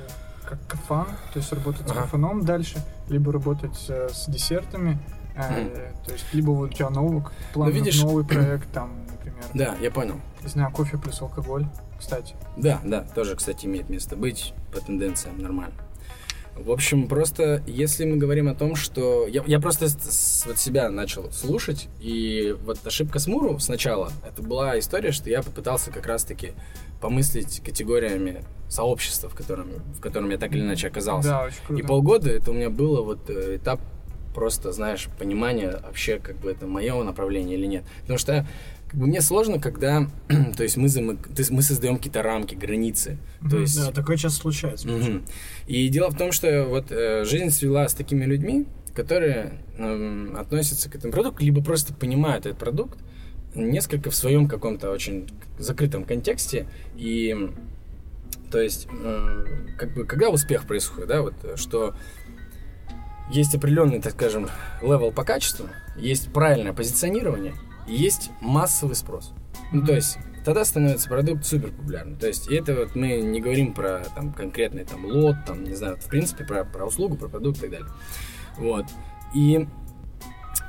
как кафан, то есть работать ага. с кафаном дальше, либо работать э, с десертами, э, mm. то есть, либо вот у тебя новый план, ну, видишь, новый проект, там, например. Да, я понял. Не знаю, кофе плюс алкоголь, кстати. Да, да, тоже, кстати, имеет место быть по тенденциям нормально. В общем, просто если мы говорим о том, что... Я, я просто с, с, вот себя начал слушать, и вот ошибка с Муру сначала, это была история, что я попытался как раз-таки помыслить категориями сообщества, в котором, в котором я так или иначе оказался. Да, очень круто. И полгода это у меня было вот э, этап просто, знаешь, понимания вообще, как бы это мое направление или нет. Потому что как бы мне сложно, когда, то есть мы, зам... мы создаем какие-то рамки, границы. Mm-hmm, то есть... Да, такое часто случается. Mm-hmm. И дело в том, что вот э, жизнь свела с такими людьми, которые э, относятся к этому продукту, либо просто понимают этот продукт несколько в своем каком-то очень закрытом контексте. И то есть, э, как бы, когда успех происходит, да, вот, что есть определенный, так скажем, level по качеству, есть правильное позиционирование – есть массовый спрос. Ну, то есть, тогда становится продукт супер популярным. То есть, это вот мы не говорим про там конкретный там лот, там, не знаю, в принципе, про, про услугу, про продукт и так далее. Вот. И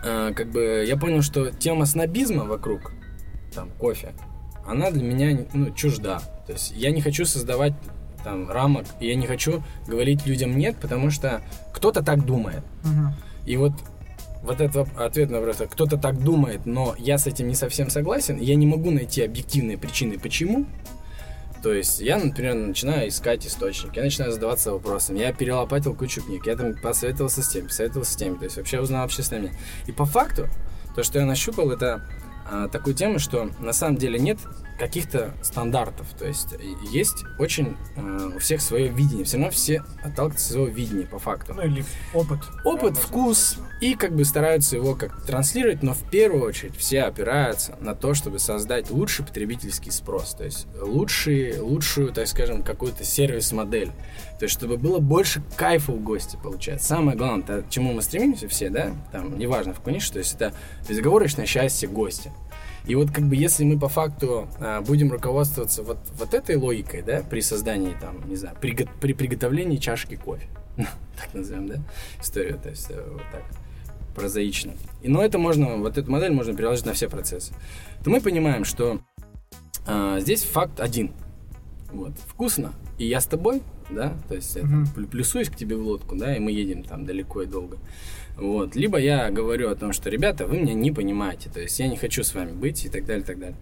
э, как бы я понял, что тема снобизма вокруг там кофе, она для меня ну, чужда. То есть я не хочу создавать там рамок, и я не хочу говорить людям нет, потому что кто-то так думает. Угу. И вот вот это ответ на вопрос. Кто-то так думает, но я с этим не совсем согласен. Я не могу найти объективные причины, почему. То есть я, например, начинаю искать источники, я начинаю задаваться вопросом. Я перелопатил кучу книг, я там посоветовался с тем, посоветовался с тем. То есть вообще узнал общественное мнение. И по факту, то, что я нащупал, это а, такую тему, что на самом деле нет каких-то стандартов. То есть есть очень э, у всех свое видение. Все равно все отталкиваются от своего видения по факту. Ну или опыт. Опыт, да, вкус. И как бы стараются его как транслировать, но в первую очередь все опираются на то, чтобы создать лучший потребительский спрос. То есть лучший, лучшую, так скажем, какую-то сервис-модель. То есть чтобы было больше кайфа у гостя получать. Самое главное, то, к чему мы стремимся все, да, там, неважно в нише, то есть это безоговорочное счастье гостя. И вот как бы если мы по факту а, будем руководствоваться вот, вот этой логикой, да, при создании там, не знаю, при, при приготовлении чашки кофе, так назовем, да, историю, то есть э, вот так прозаично. И, но это можно, вот эту модель можно переложить на все процессы. То мы понимаем, что а, здесь факт один. Вот, вкусно, и я с тобой, да, то есть mm-hmm. я плюсуюсь к тебе в лодку, да, и мы едем там далеко и долго. Вот. Либо я говорю о том, что, ребята, вы меня не понимаете, то есть я не хочу с вами быть и так далее, и так далее.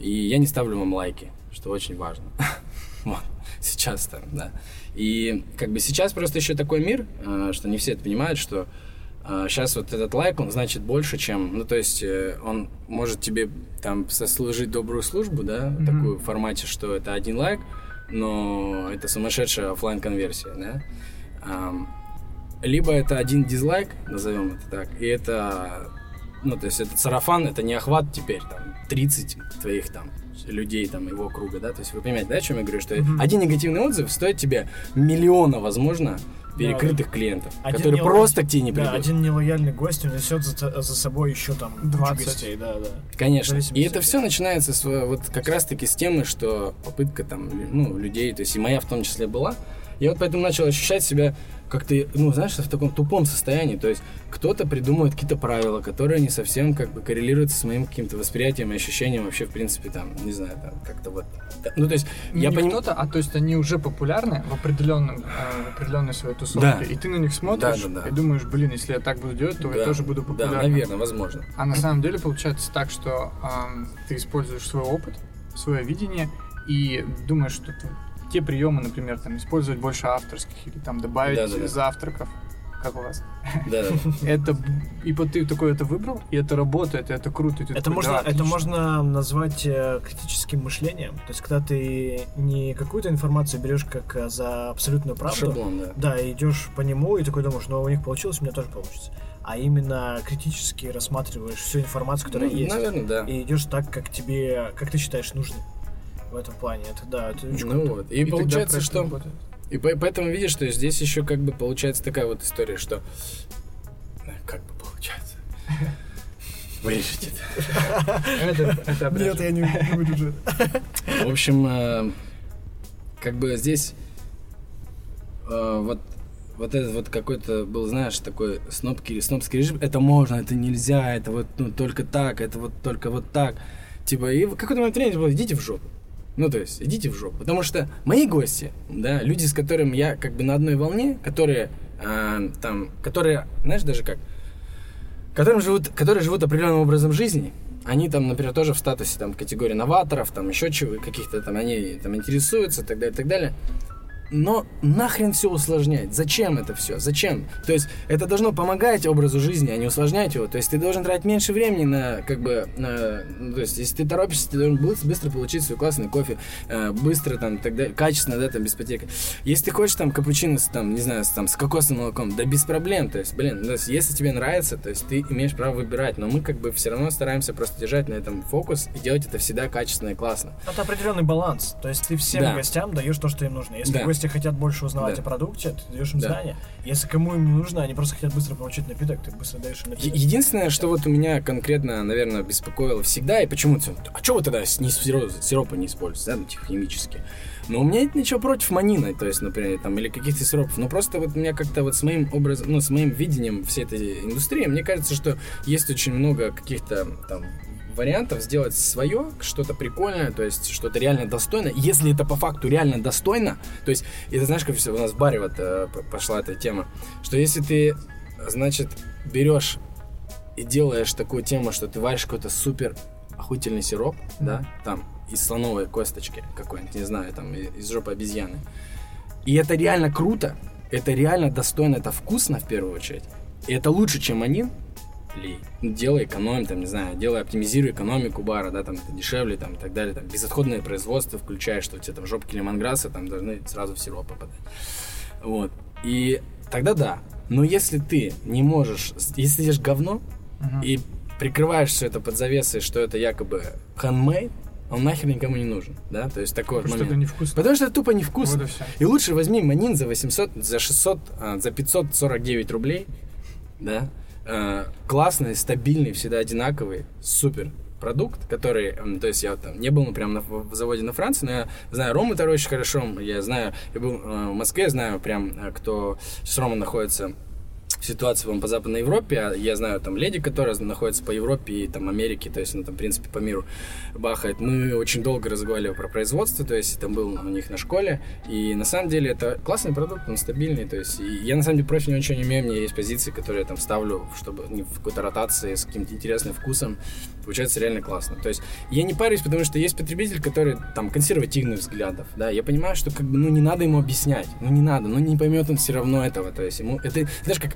И я не ставлю вам лайки, что очень важно. Вот, сейчас там, да. И как бы сейчас просто еще такой мир, э, что не все это понимают, что сейчас э, вот этот лайк, он значит больше, чем, ну, то есть э, он может тебе там сослужить добрую службу, да, mm-hmm. такую в формате, что это один лайк, но это сумасшедшая офлайн конверсия да. Либо это один дизлайк, назовем это так, и это, ну, то есть это сарафан, это не охват теперь, там, 30 твоих там людей там его круга, да, то есть вы понимаете, да, о чем я говорю, что Мгм. один негативный отзыв стоит тебе миллиона, возможно, перекрытых клиентов, Один которые нело- просто к тебе не Да, придут. один нелояльный гость унесет за, за собой еще там кучу 20. гостей, да, да. Конечно. И это все начинается с, э, вот как раз-таки с темы, что попытка там, ну, людей, то есть и моя в том числе была. Я вот поэтому начал ощущать себя как-то, ну, знаешь, в таком тупом состоянии. То есть кто-то придумывает какие-то правила, которые не совсем как бы коррелируются с моим каким-то восприятием и ощущением вообще, в принципе, там, не знаю, там, как-то вот. Да, Ну, то есть, я понимаю... кто-то, а то есть они уже популярны в определенном, э, в определенной своей тусовке, Да. и ты на них смотришь Да, да, да. и думаешь, блин, если я так буду делать, то я тоже буду Да, популярным. наверное, возможно. А на самом деле получается так, что ам, ты используешь свой опыт, свое видение и думаешь, что ты- те приемы, например, там использовать больше авторских или там добавить Да-да-да. завтраков, как у вас. Да, да. Это и вот ты такой это выбрал, и это работает, и это круто. и Это такой, можно, «Да, это отлично». можно назвать э, критическим мышлением. То есть, когда ты не какую-то информацию берешь как э, за абсолютную правду, Шаблон, да. да, и идешь по нему и такой думаешь, ну у них получилось, у меня тоже получится. А именно критически рассматриваешь всю информацию, которая Ну, есть, Наверное, да. и идешь так, как тебе, как ты считаешь нужным в этом плане. Это да, это очень Ну круто. вот. И, И получается, что... работает. И по- поэтому видишь, что здесь еще как бы получается такая вот история, что э, как бы получается. Вырежете это. Обряд. я не, не вырежу. В общем, э, как бы здесь э, вот вот этот вот какой-то был, знаешь, такой снобский, снобский режим. Это можно, это нельзя, это вот ну, только так, это вот только вот так. Типа, и в какой-то момент времени было, идите в жопу. Ну, то есть, идите в жопу. Потому что мои гости, да, люди, с которыми я как бы на одной волне, которые э, там, которые, знаешь, даже как, которым живут, которые живут определенным образом жизни, они там, например, тоже в статусе там категории новаторов, там еще чего, каких-то там они там интересуются и так далее, и так далее. Но нахрен все усложнять? Зачем это все? Зачем? То есть это должно помогать образу жизни, а не усложнять его. То есть ты должен тратить меньше времени на, как бы, на, ну, то есть если ты торопишься, ты должен быстро, получить свой классный кофе, э, быстро там, тогда качественно, да, там, без потек. Если ты хочешь там капучино с, там, не знаю, с, там, с кокосовым молоком, да без проблем. То есть, блин, то есть, если тебе нравится, то есть ты имеешь право выбирать. Но мы как бы все равно стараемся просто держать на этом фокус и делать это всегда качественно и классно. Это определенный баланс. То есть ты всем Да. гостям даешь то, что им нужно. Если Да. Гости хотят больше узнавать Да. о продукте, ты даешь им Да. знания. Если кому им не нужно, они просто хотят быстро получить напиток, ты быстро даешь им напиток. Единственное, что вот у меня конкретно, наверное, беспокоило всегда, и почему-то, а что вы тогда не сиро- сиропа не используете, да, ну, типа химические? Но у меня нет ничего против манины, то есть, например, там, или каких-то сиропов, но просто вот у меня как-то вот с моим образом, ну, с моим видением всей этой индустрии, мне кажется, что есть очень много каких-то там вариантов сделать свое, что-то прикольное, то есть что-то реально достойное. Если это по факту реально достойно, то есть, это знаешь, как все у нас в баре вот э, пошла эта тема, что если ты, значит, берешь и делаешь такую тему, что ты варишь какой-то супер охуительный сироп, да, там, из слоновой косточки какой-нибудь, не знаю, там, и- из жопы обезьяны. И это реально круто, это реально достойно, это вкусно в первую очередь. И это лучше, чем анин, лей. Ну, Делай, экономь, там, не знаю, делай, оптимизируй экономику бара, да, там, это дешевле, там, и так далее, там, безотходное производство включаешь, что у тебя там жопки лимонграсса, там, должны сразу в сироп попадать. Вот. И тогда да. Но если ты не можешь, если ешь говно, Мгм. и прикрываешь все это под завесой, что это якобы handmade, он нахер никому не нужен, да, то есть такой Потому что это момент. невкусно. Потому что это тупо невкусно. Вот и. И лучше возьми манин за 800, за 600, а, за 549 рублей, да, классный, стабильный, всегда одинаковый, супер продукт, который, то есть я там не был ну, прям на, в заводе на Франции, но я знаю Рому очень хорошо, я знаю, я был э, в Москве, знаю прям, э, кто с Рома находится в ситуации по-моему, по Западной Европе, а я знаю там леди, которая находится по Европе и там Америке, то есть она там, в принципе, по миру бахает. Мы очень долго разговаривали про производство, то есть там был у них на школе, и на самом деле это классный продукт, он стабильный, то есть я на самом деле против него ничего не имею, у меня есть позиции, которые я там ставлю, чтобы не в какой-то ротации с каким-то интересным вкусом, получается реально классно. То есть я не парюсь, потому что есть потребитель, который там консервативных взглядов, да, я понимаю, что как бы, ну, не надо ему объяснять, ну, не надо, ну, не поймет он все равно этого, то есть ему, это, знаешь, как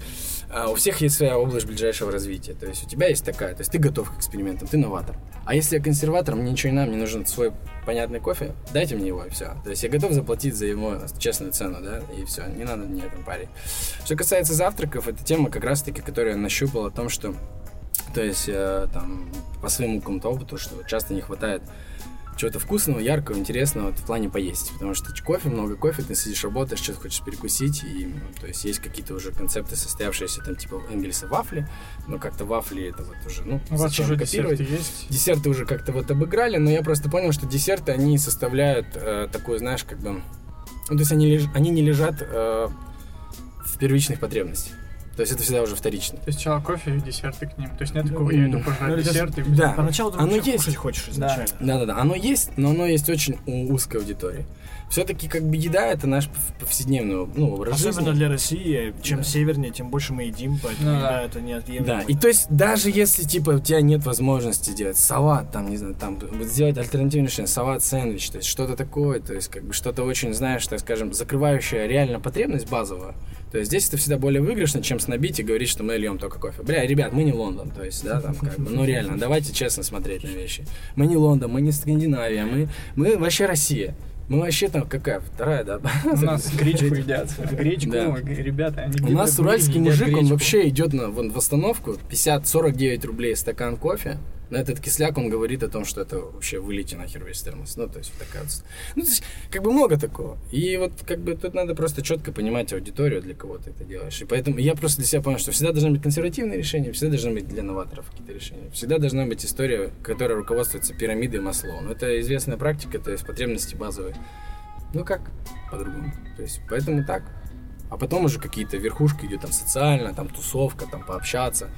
у всех есть своя область ближайшего развития. То есть у тебя есть такая, то есть ты готов к экспериментам, ты новатор. А если я консерватор, мне ничего не надо, мне нужен свой понятный кофе, дайте мне его, и все. То есть я готов заплатить за его честную цену, да, и все, не надо мне этом парить. Что касается завтраков, это тема как раз-таки, которую я нащупал о том, что то есть, э, там, по своему какому-то опыту, что часто не хватает чего-то вкусного, яркого, интересного в плане поесть. Потому что кофе, много кофе, ты сидишь, работаешь, что-то хочешь перекусить, и, то есть, есть какие-то уже концепты, состоявшиеся, там, типа, Энгельса вафли, но как-то вафли это вот уже, ну, У вас уже копировать? десерты есть? Десерты уже как-то вот обыграли, но я просто понял, что десерты, они составляют э, такую, знаешь, как бы... Ну, то есть они, леж- они не лежат э, в первичных потребностях. То есть это всегда уже вторично. То есть сначала кофе и десерты к ним. То есть нет такого, я иду Ну, пожрать это- десерт и... Да. Поначалу ты Оно есть. хочешь изначально. Да-да-да, оно есть, но оно есть очень у узкой аудитории. Все-таки как бы еда это наш пов- повседневный ну, образ Особенно жизни. для России, чем Да. севернее, тем больше мы едим, поэтому Ну еда да. это неотъемлемо. Да, и то есть даже если типа у тебя нет возможности делать салат, там, не знаю, там вот сделать альтернативное решение, салат, сэндвич, то есть что-то такое, то есть как бы что-то очень, знаешь, так скажем, закрывающее реально потребность базовую. То есть здесь это всегда более выигрышно, чем снобить и говорить, что мы льем только кофе. Бля, ребят, мы не Лондон, то есть, да, там как бы, ну реально, давайте честно смотреть на вещи. Мы не Лондон, мы не Скандинавия, мы, мы вообще Россия. Мы вообще там какая? Вторая, да? У нас гречку едят. Гречку, Да. ребята, они У нас уральский мужик, он вообще идет на, вон, в остановку, 50-49 рублей стакан кофе. На этот кисляк он говорит о том, что это вообще вылейте нахер весь термос. Ну, то есть, такая вот... Ну, то есть, как бы много такого. И вот, как бы, тут надо просто четко понимать аудиторию, для кого ты это делаешь. И поэтому я просто для себя понял, что всегда должны быть консервативные решения, всегда должны быть для новаторов какие-то решения. Всегда должна быть история, которая руководствуется пирамидой Маслоу. Ну, это известная практика, то есть потребности базовые. Ну, как по-другому? То есть, поэтому так. А потом уже какие-то верхушки идет там социально, там тусовка, там пообщаться.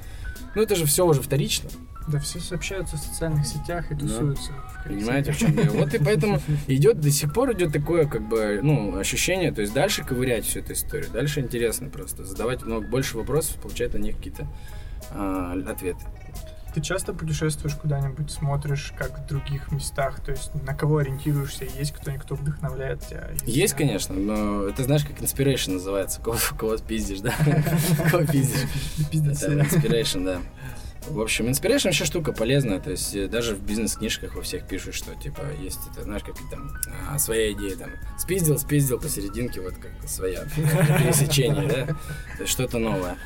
Ну, это же все уже вторично. Да все общаются в социальных сетях и Да. тусуются. коллективе. Понимаете, в чем дело? Вот и поэтому идет, до сих пор идет такое, как бы, ну, ощущение, то есть дальше ковырять всю эту историю, дальше интересно просто, задавать много больше вопросов, получать на них какие-то а, ответы. Ты часто путешествуешь куда-нибудь, смотришь, как в других местах, то есть на кого ориентируешься, есть кто-нибудь, кто вдохновляет тебя? Или- Есть, конечно, но это знаешь, как inspiration называется, кого, кого пиздишь, да? Кого пиздишь? Это да. inspiration, да. В общем, inspiration вообще штука полезная, то есть э, даже в бизнес-книжках во всех пишут, что типа есть, это, знаешь, как там а, своя идея, там, спиздил, спиздил посерединке, вот как своя пересечение, да, то есть что-то новое.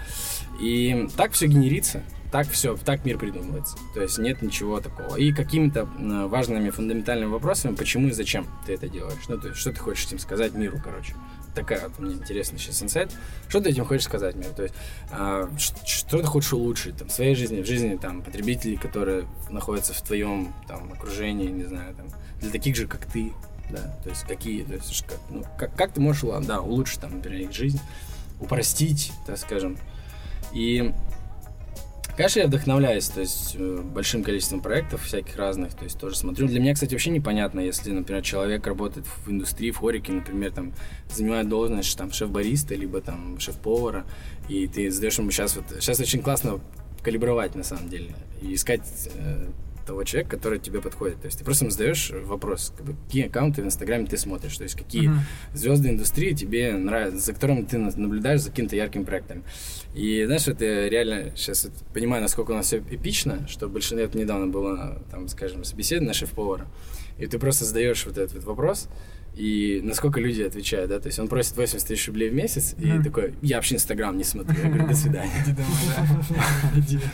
И так все генерится, так все, так мир придумывается. То есть нет ничего такого. И какими-то важными фундаментальными вопросами, почему и зачем ты это делаешь. Ну, то есть, что ты хочешь этим сказать миру, короче. Такая вот мне интересная сейчас инсайт. Что ты этим хочешь сказать миру? То есть, а, что ты хочешь улучшить там, в своей жизни, в жизни там, потребителей, которые находятся в твоем там, окружении, не знаю, там, для таких же, как ты. Да, то есть какие, то есть, как, ну, как, как ты можешь да, улучшить там, например, их жизнь, упростить, так скажем. И Конечно, я вдохновляюсь, то есть э, большим количеством проектов всяких разных, то есть тоже смотрю. Для меня, кстати, вообще непонятно, если, например, человек работает в индустрии, в хорике, например, там занимает должность там шеф-бариста либо там шеф-повара, и ты задаешь ему сейчас вот сейчас очень классно калибровать на самом деле и искать э, того человека, который тебе подходит. То есть ты просто ему задаешь вопрос, как бы, какие аккаунты в Инстаграме ты смотришь, то есть какие Мгм. звезды индустрии тебе нравятся, за которыми ты на- наблюдаешь за каким-то ярким проектом. И знаешь, я реально сейчас вот понимаю, насколько у нас все эпично, что большинство это недавно было, там, скажем, собеседование на шеф-повара, и ты просто задаешь вот этот вот вопрос, и насколько люди отвечают, да, то есть он просит 80 тысяч рублей в месяц, и Мгм. такой, я вообще Инстаграм не смотрю, я говорю, до свидания.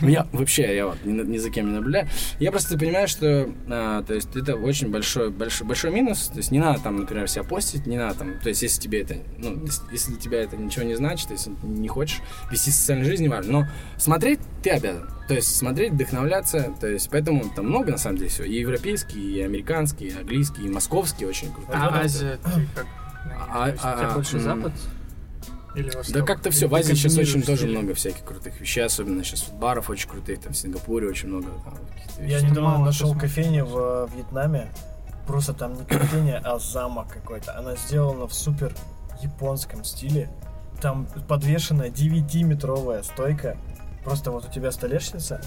Я вообще, я вот ни, за кем не наблюдаю. Я просто понимаю, что, а, то есть, это очень большой, большой, большой минус. То есть, не надо там, например, себя постить, не надо там, то есть, если тебе это, ну, если, для тебя это ничего не значит, если не хочешь вести социальную жизнь, не важно. Но смотреть ты обязан. То есть, смотреть, вдохновляться, то есть, поэтому там много, на самом деле, всего. И европейский, и американский, и английский, и московский очень круто. А Азия, ты как? А- есть тебя а- больше. Запад? Или? Да как-то все. В Азии сейчас очень тоже много всяких крутых вещей, особенно сейчас вот баров очень крутых, там в Сингапуре очень много там, Я недавно нашел кофейню в э, Вьетнаме. Просто там не кофейня, а замок какой-то. Она сделана в супер японском стиле. Там подвешена 9-метровая стойка. Просто вот у тебя столешница,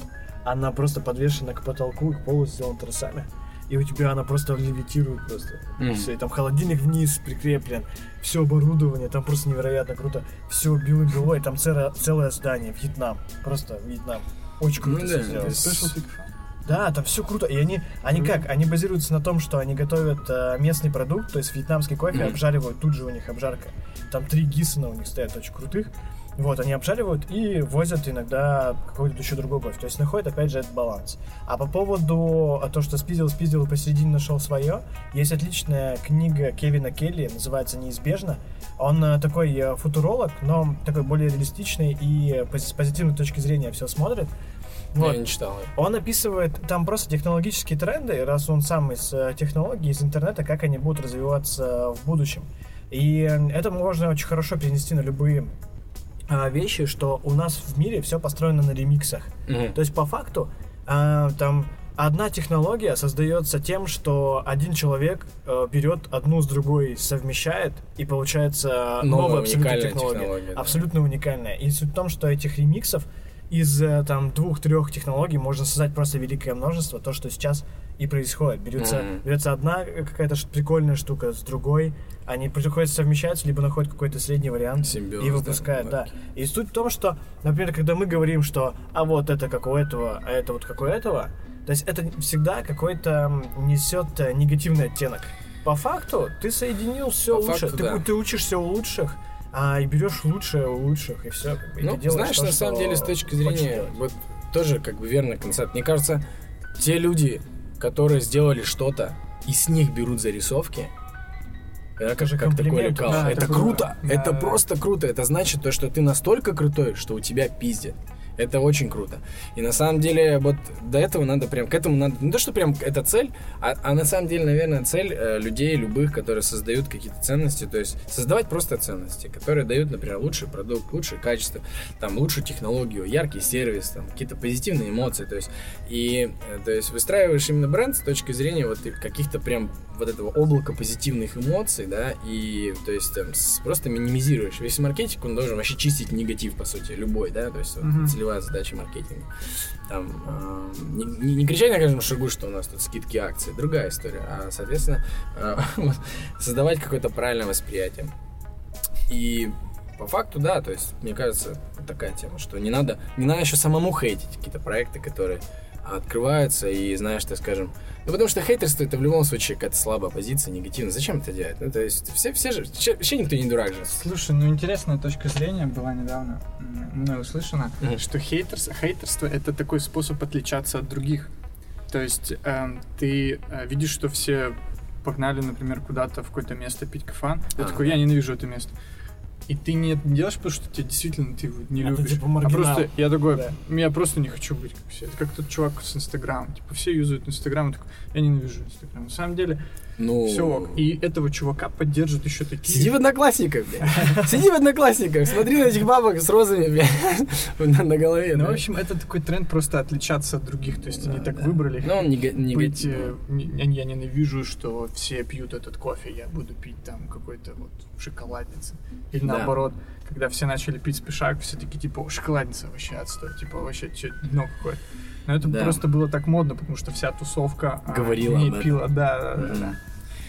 она просто подвешена к потолку, и к полу сделана тросами. и у тебя она просто левитирует просто. Мгм. Всё, и там холодильник вниз прикреплен, все оборудование, там просто невероятно круто. Все бело-белое, там целое, целое здание, Вьетнам, просто Вьетнам. Очень круто Ну да, сделано. Да, там все круто. И они, они как? Они базируются на том, что они готовят э, местный продукт, то есть вьетнамский кофе обжаривают, тут же у них обжарка. Там три гиссена у них стоят очень крутых. Вот, они обжаривают и возят иногда какой-то еще другой кофе. То есть находят, опять же, этот баланс. А по поводу а, то, что спиздил, спиздил и посередине нашел свое, есть отличная книга Кевина Келли, называется «Неизбежно». Он э, такой э, футуролог, но такой более реалистичный и с позитивной точки зрения все смотрит. Вот. Я не читал. Он описывает там просто технологические тренды, раз он сам из э, технологий, из интернета, как они будут развиваться в будущем. И это можно очень хорошо перенести на любые вещи, что у нас в мире все построено на ремиксах. Мгм. То есть по факту а, там одна технология создается тем, что один человек э, берет одну с другой, совмещает, и получается Новая, новая абсолютно уникальная технология. технология, да. Абсолютно уникальная. И суть в том, что этих ремиксов из э, там двух-трех технологий можно создать просто великое множество, то, что сейчас и происходит. Берется, Мгм. берется одна какая-то прикольная штука с другой, они приходят совмещаются, либо находят какой-то средний вариант Симбиоз, и да, выпускают, да. марки. И суть в том, что, например, когда мы говорим, что а вот это как у этого, а это вот как у этого, то есть это всегда какой-то несет э, негативный оттенок. По факту ты соединил все По лучше, факту, ты, да. ты учишься у лучших, а и берешь лучшее у лучших, и все. Ну, знаешь, на самом деле, с точки зрения, вот тоже как бы верный концепт. Мне кажется, те люди, которые сделали что-то, и с них берут зарисовки, это как, же как такой лекал. да, это это круто, круто. это Да. просто круто. Это значит то, что ты настолько крутой, что у тебя пиздят. Это очень круто. И на самом деле, вот до этого надо прям, к этому надо, не то, что прям это цель, а, а на самом деле, наверное, цель э, людей любых, которые создают какие-то ценности, то есть создавать просто ценности, которые дают, например, лучший продукт, лучшее качество, там, лучшую технологию, яркий сервис, там, какие-то позитивные эмоции, то есть, и, э, то есть, выстраиваешь именно бренд с точки зрения вот каких-то прям вот этого облака позитивных эмоций, да, и, то есть, там, с- просто минимизируешь. Весь маркетинг, он должен вообще чистить негатив, по сути, любой, да, то есть, вот, Мгм. Целевая задача маркетинга. Там, э, не, не- не кричать на каждом шагу, что у нас тут скидки акции, другая история, а, соответственно, э, создавать какое-то правильное восприятие. И по факту, да, то есть, мне кажется, такая тема, что не надо, не надо еще самому хейтить какие-то проекты, которые открываются, и знаешь, так скажем, ну, потому что хейтерство это в любом случае какая-то слабая позиция, негативная. Зачем это делать? Ну, то есть, все, все же, вообще никто не дурак же. Слушай, ну интересная точка зрения была недавно мной услышана, Мгм. что хейтерс, хейтерство это такой способ отличаться от других. То есть эм, ты э, видишь, что все погнали, например, куда-то в какое-то место пить кафан. Ты А, такой, да. я ненавижу это место. И ты не это делаешь, потому что тебе действительно ты его не А ты любишь. типа а просто я такой, Да. я просто не хочу быть как все. Это как тот чувак с Инстаграма. Типа все юзают Инстаграм, такой, я ненавижу Инстаграм. На самом деле, Ну, все ок. И этого чувака поддержат еще такие. Сиди в одноклассниках, блядь. Сиди в одноклассниках, смотри на этих бабок с розами, блядь, на, голове. Ну, в общем, это такой тренд просто отличаться от других. То есть они так выбрали. Ну, он негатив. э, не- я ненавижу, что все пьют этот кофе, я буду пить там какой-то вот шоколадница. Или наоборот, когда все начали пить спешак, все такие типа, «О, шоколадница вообще отстой, типа вообще дно какое-то. Но это Да. просто было так модно, потому что вся тусовка а, Говорила ней об этом. пила, да, да, да, Мгм. да.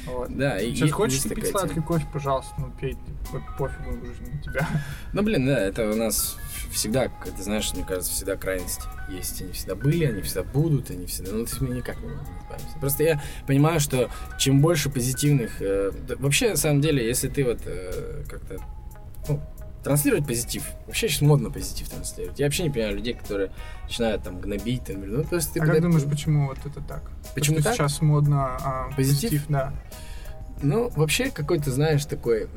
Вот. Да, и Сейчас хочешь ты пить сладкий тема. кофе, пожалуйста, ну пей, вот пофигу уже на тебя. Ну, блин, да, это у нас всегда, ты знаешь, мне кажется, всегда крайности есть. Они всегда были, они всегда будут, они всегда... Ну, мы никак не избавимся. Просто я понимаю, что чем больше позитивных... э, да, вообще, на самом деле, если ты вот э, как-то... Ну, транслировать позитив. Вообще сейчас модно позитив транслировать. Я вообще не понимаю людей, которые начинают там гнобить. Там, ну, то есть ты а как когда- думаешь, почему вот это так? Почему так? сейчас модно а, Позитив? да. Ну, вообще какой-то, знаешь, такой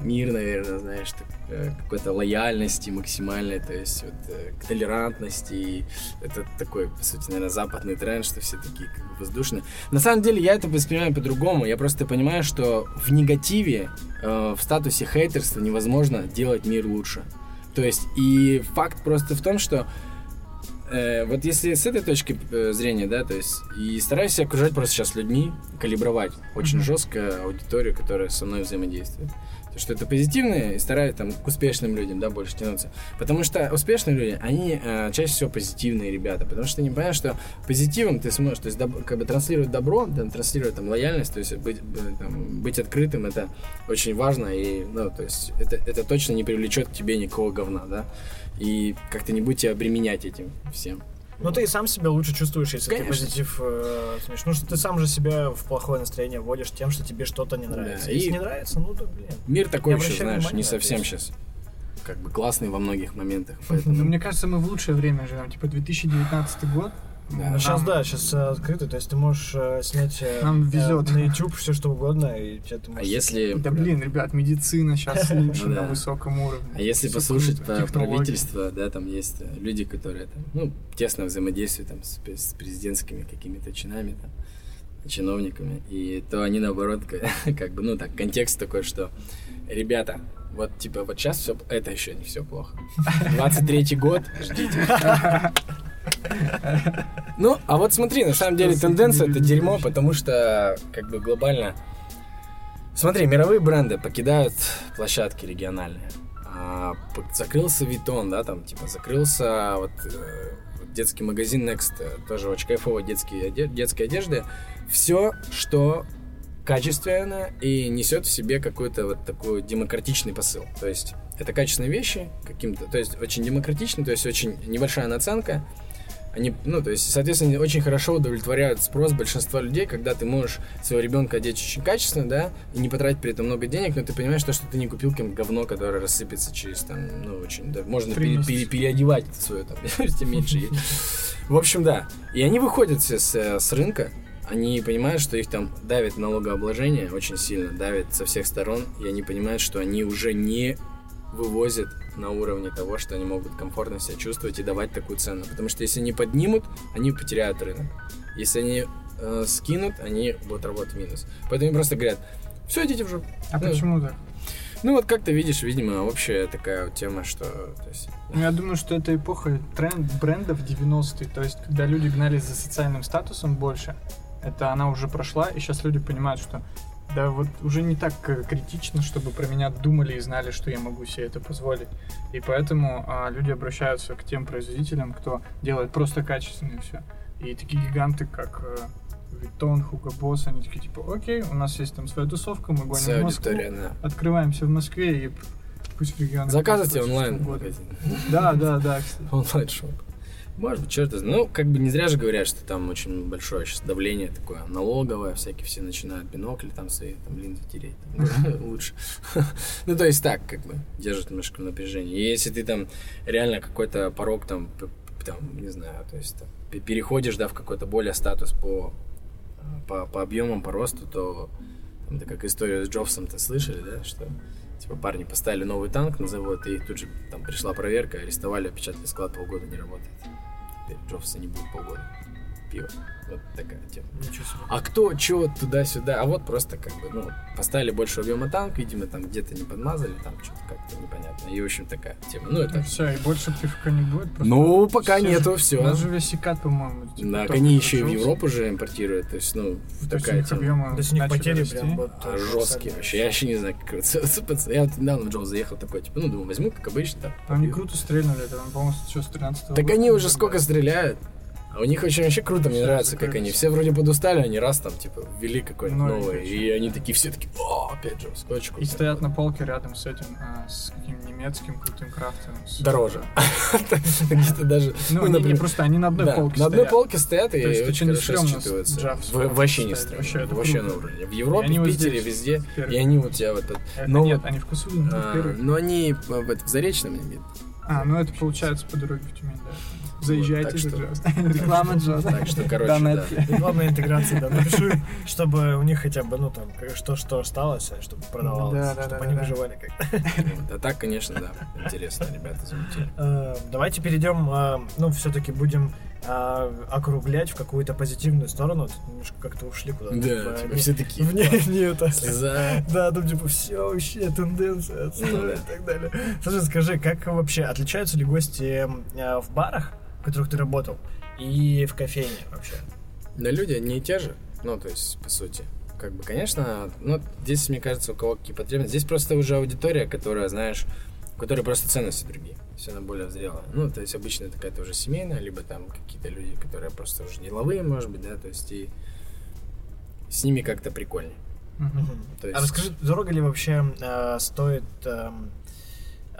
мир, наверное, знаешь, так, э, какой-то лояльности максимальной, то есть вот э, к толерантности. И это такой, по сути, наверное, западный тренд, что все такие как бы воздушные. На самом деле я это воспринимаю по-другому. Я просто понимаю, что в негативе, э, в статусе хейтерства невозможно делать мир лучше. То есть и факт просто в том, что э, вот если с этой точки э, зрения, да, то есть, и стараюсь себя окружать просто сейчас людьми, калибровать очень Мгм. жестко аудиторию, которая со мной взаимодействует. То, что это позитивные, и стараюсь там к успешным людям, да, больше тянуться. Потому что успешные люди, они э, чаще всего позитивные ребята, потому что они понимают, что позитивом ты сможешь, то есть, доб- как бы транслировать добро, да, транслировать там лояльность, то есть быть, б- там, быть открытым, это очень важно, и, ну, то есть, это, это точно не привлечет к тебе никакого говна, да, и как-то не будете обременять этим всем. Ну ты и сам себя лучше чувствуешь, если Конечно. ты позитив э, смеш. Ну что ты сам же себя в плохое настроение вводишь тем, что тебе что-то не нравится. Да, Если и- не нравится, ну то блин. Мир такой еще, знаешь, не совсем сейчас как бы классный во многих моментах, Ну, поэтому... мне кажется, мы в лучшее время живем, типа 2019 год. Да. Сейчас Нам- да, сейчас открыто, то есть ты можешь э, снять э, Нам э, везет. на YouTube все что угодно, и тебе ты А можешь... если... Да блин, ребят, медицина сейчас лучше на высоком уровне. А если послушать про правительство, да, там есть э, люди, которые там, ну, тесно взаимодействуют там с, с президентскими какими-то чинами, там, чиновниками, и то они наоборот, ка- как бы, ну, так, контекст такой, что, ребята, вот, типа, вот сейчас все, это еще не все плохо. 23-й год, ждите. Ну, а вот смотри, на самом деле тенденция это дерьмо, потому что, как бы, глобально... Смотри, мировые бренды покидают площадки региональные. А, закрылся Витон, да, там, типа, закрылся вот, э, детский магазин Next, э, тоже очень кайфовая детские, детской одежды. Все, что качественно и несет в себе какой-то вот такой демократичный посыл. То есть это качественные вещи каким-то, то есть очень демократично, то есть очень небольшая наценка. Они, ну, то есть, соответственно, очень хорошо удовлетворяют спрос большинства людей, когда ты можешь своего ребенка одеть очень качественно, да, и не потратить при этом много денег, но ты понимаешь, то, что ты не купил каким-то говно, которое рассыпется через там, ну, очень, да, можно пере- пере- переодевать свое там, тем меньше. В общем, да. И они выходят все с, э, с рынка, они понимают, что их там давит налогообложение очень сильно, давит со всех сторон, и они понимают, что они уже не вывозят на уровне того, что они могут комфортно себя чувствовать и давать такую цену. Потому что если они поднимут, они потеряют рынок. Если они э, скинут, они будут работать в минус. Поэтому им просто говорят, все, идите в жопу. А Ну, почему так? Ну вот как ты видишь, видимо, общая такая вот тема, что... То есть, Ну, я думаю, что это эпоха тренд брендов 90-е, то есть когда люди гнались за социальным статусом больше, это она уже прошла, и сейчас люди понимают, что да вот уже не так э, критично, чтобы про меня думали и знали, что я могу себе это позволить. И поэтому а, люди обращаются к тем производителям, кто делает просто качественно все. И такие гиганты, как Vuitton, Hugo Boss, они такие типа, окей, у нас есть там своя тусовка, мы гоним вся в Москву, да. открываемся в Москве и пусть в регионах... Заказывайте онлайн. Да, да, да. Онлайн-шоп. Может быть, черт знает. Ну, как бы не зря же говорят, что там очень большое сейчас давление такое налоговое, всякие все начинают бинокли там свои, там линзы тереть. Лучше. Ну, то есть так, как бы, держит немножко напряжение. И если ты там реально какой-то порог там, там, не знаю, то есть там, пе- переходишь, да, в какой-то более статус по, по, по объемам, по росту, то там, это как историю с Джобсом-то слышали, да, что Типа парни поставили новый танк на завод, и тут же там пришла проверка, арестовали, опечатали склад, полгода не работает. Теперь Джобса не будет полгода. Пиво. Вот такая тема. Ничего себе. А кто, чё, туда-сюда, а вот просто как бы, ну, поставили больше объема танк, видимо, там где-то не подмазали, там что-то как-то непонятно. И, в общем, такая тема. Ну, это... Все, и больше пивка не будет. просто Ну, пока все нету, же- все. У нас же весь секат, по-моему. типа, Да, они еще и в. Европу же импортируют, то есть, ну, То такая тема. То есть у них потери расти. прям вот... А, жесткие вообще. Я вообще не знаю, как. Я вот недавно в Джоу заехал такой, типа, ну, думаю, возьму, как обычно, так. Они попью. круто стрельнули, это, по-моему, что, с 13 Так они уже сколько стреляют. А у них очень вообще круто, мне Всё, нравится, как они. Все вроде подустали, они раз там, типа, ввели какой-нибудь Новенькое новый. И что-то. они такие все такие, о, опять же, очень И стоят на полке рядом с этим, а, с каким немецким крутым крафтом. с- Дороже. Где-то даже, Ну, ну, например, просто они на одной полке на одной стоят. полке стоят и То очень хорошо считываются. Вообще не стрёмно. Вообще, на уровне. В И Европе, в вот Питере, везде. И они у тебя вот... Э, Ну, Нет, вот, они в Косулине а. Но они в в Заречном видно. А, ну это получается по дороге в Тюмень, да. Заезжайте так же, что-. Реклама Джаз. Так что, короче, Донат. да. Главная интеграция, да, напишу, чтобы у них хотя бы, ну, там, как- что, что осталось, а чтобы продавалось, Да, да, чтобы да, они да. выживали как Вот, А так, конечно, да. Интересно, ребята замутили. Э, Давайте перейдем, э, ну, все-таки будем э, округлять в какую-то позитивную сторону. Тут немножко как-то ушли куда-то. Да, Типа, типа, все такие. в не- это. Слеза. Да, там типа все вообще тенденция, Ну отстой да. и так далее. Слушай, скажи, как вообще отличаются ли гости э, в барах в которых ты работал, и в кофейне вообще? Да люди не те же, ну, то есть, по сути. Как бы, конечно, ну, здесь, мне кажется, у кого какие потребности. Здесь просто уже аудитория, которая, знаешь, у которой просто ценности другие. Все она более зрелая. Ну, то есть, обычно это какая-то уже семейная, либо там какие-то люди, которые просто уже деловые, может быть, да, то есть, и с ними как-то прикольнее. Мгм. То есть, А расскажи, дорого ли вообще э, стоит эм,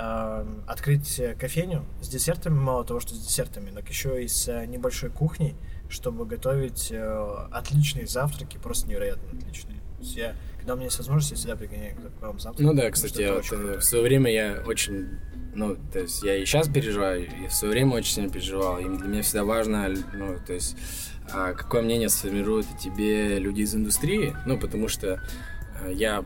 эм, открыть э, кофейню с десертами, мало того, что с десертами, так еще и с э, небольшой кухней, чтобы готовить э, отличные завтраки, просто невероятно отличные. То есть я, когда у меня есть возможность, я всегда пригоняю к вам завтрак. Ну да, кстати, я вот, э, в свое время я очень, ну, то есть я и сейчас переживаю, и в свое время очень сильно переживал. И для меня всегда важно, ну, то есть, а, какое мнение сформируют тебе люди из индустрии, ну, потому что я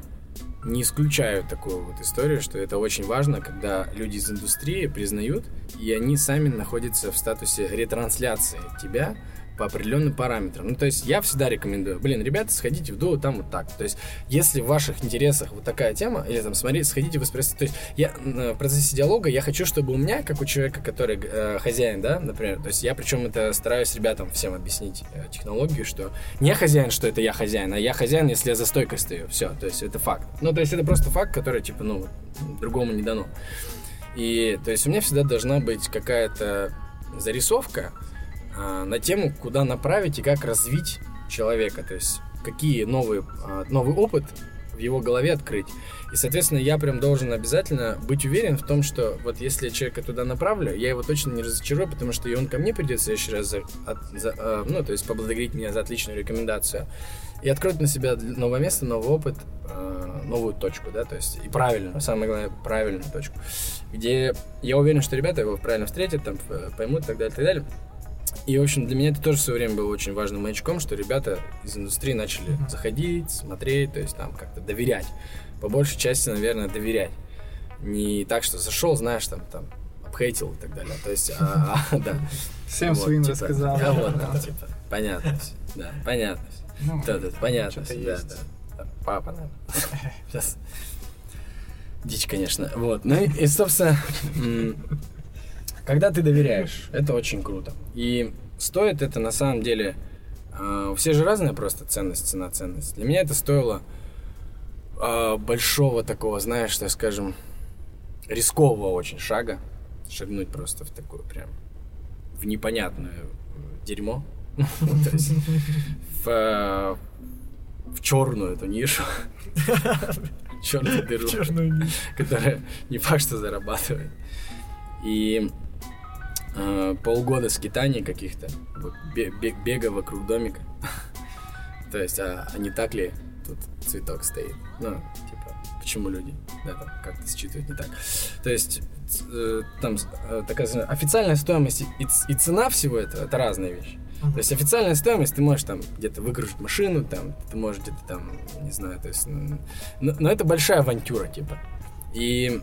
не исключаю такую вот историю, что это очень важно, когда люди из индустрии признают, и они сами находятся в статусе ретрансляции тебя по определенным параметрам. Ну, то есть я всегда рекомендую, блин, ребята, сходите в дуо там вот так. То есть если в ваших интересах вот такая тема, или там смотрите, сходите в эспрессо. То есть я э, в процессе диалога я хочу, чтобы у меня, как у человека, который э, хозяин, да, например, то есть я причем это стараюсь ребятам всем объяснить э, технологию, что не хозяин, что это я хозяин, а я хозяин, если я за стойкой стою. Все, то есть это факт. Ну, то есть это просто факт, который, типа, ну, другому не дано. И, то есть у меня всегда должна быть какая-то зарисовка на тему, куда направить и как развить человека, то есть какие новые, а, новый опыт в его голове открыть. И, соответственно, я прям должен обязательно быть уверен в том, что вот если я человека туда направлю, я его точно не разочарую, потому что и он ко мне придет в следующий раз, за, от- за, а, ну, то есть поблагодарить меня за отличную рекомендацию. И откроет на себя новое место, новый опыт, а, новую точку, да, то есть и правильную, самое главное, правильную точку, где я уверен, что ребята его правильно встретят, там, поймут и так далее, и так далее. И, в общем, для меня это тоже в свое время было очень важным маячком, что ребята из индустрии начали Мгм. заходить, смотреть, то есть там как-то доверять. По большей части, наверное, доверять. Не так, что зашел, знаешь, там, там, обхейтил и так далее. То есть, а, а, да. Всем Вот, своим типа, рассказал. Да, вот, там, типа, понятно да, понятно. Ну, Да, да, понятно, что-то всё, да, да. Да, Папа, наверное. Сейчас. Дичь, конечно. Вот. Ну и, и, собственно, когда ты доверяешь, это очень круто. И стоит это на самом деле... а, Все же разные просто ценность, цена, ценность. Для меня это стоило а, большого такого, знаешь, так скажем, рискового очень шага. Шагнуть просто в такую прям в непонятное э, дерьмо. То есть в, э, в черную эту нишу. Черную дыру которая не факт, что зарабатывает. И э, полгода скитаний каких-то, вот, бега вокруг домика. То есть, а, а не так ли тут цветок стоит? Ну, типа, почему люди, да, там, как-то считывают не так. То есть, э, там э, такая официальная стоимость и, и цена всего этого, это разные вещи. То есть официальная стоимость, ты можешь там где-то выгрузить машину, там, ты можешь где-то там, не знаю, то есть, но, но это большая авантюра, типа. И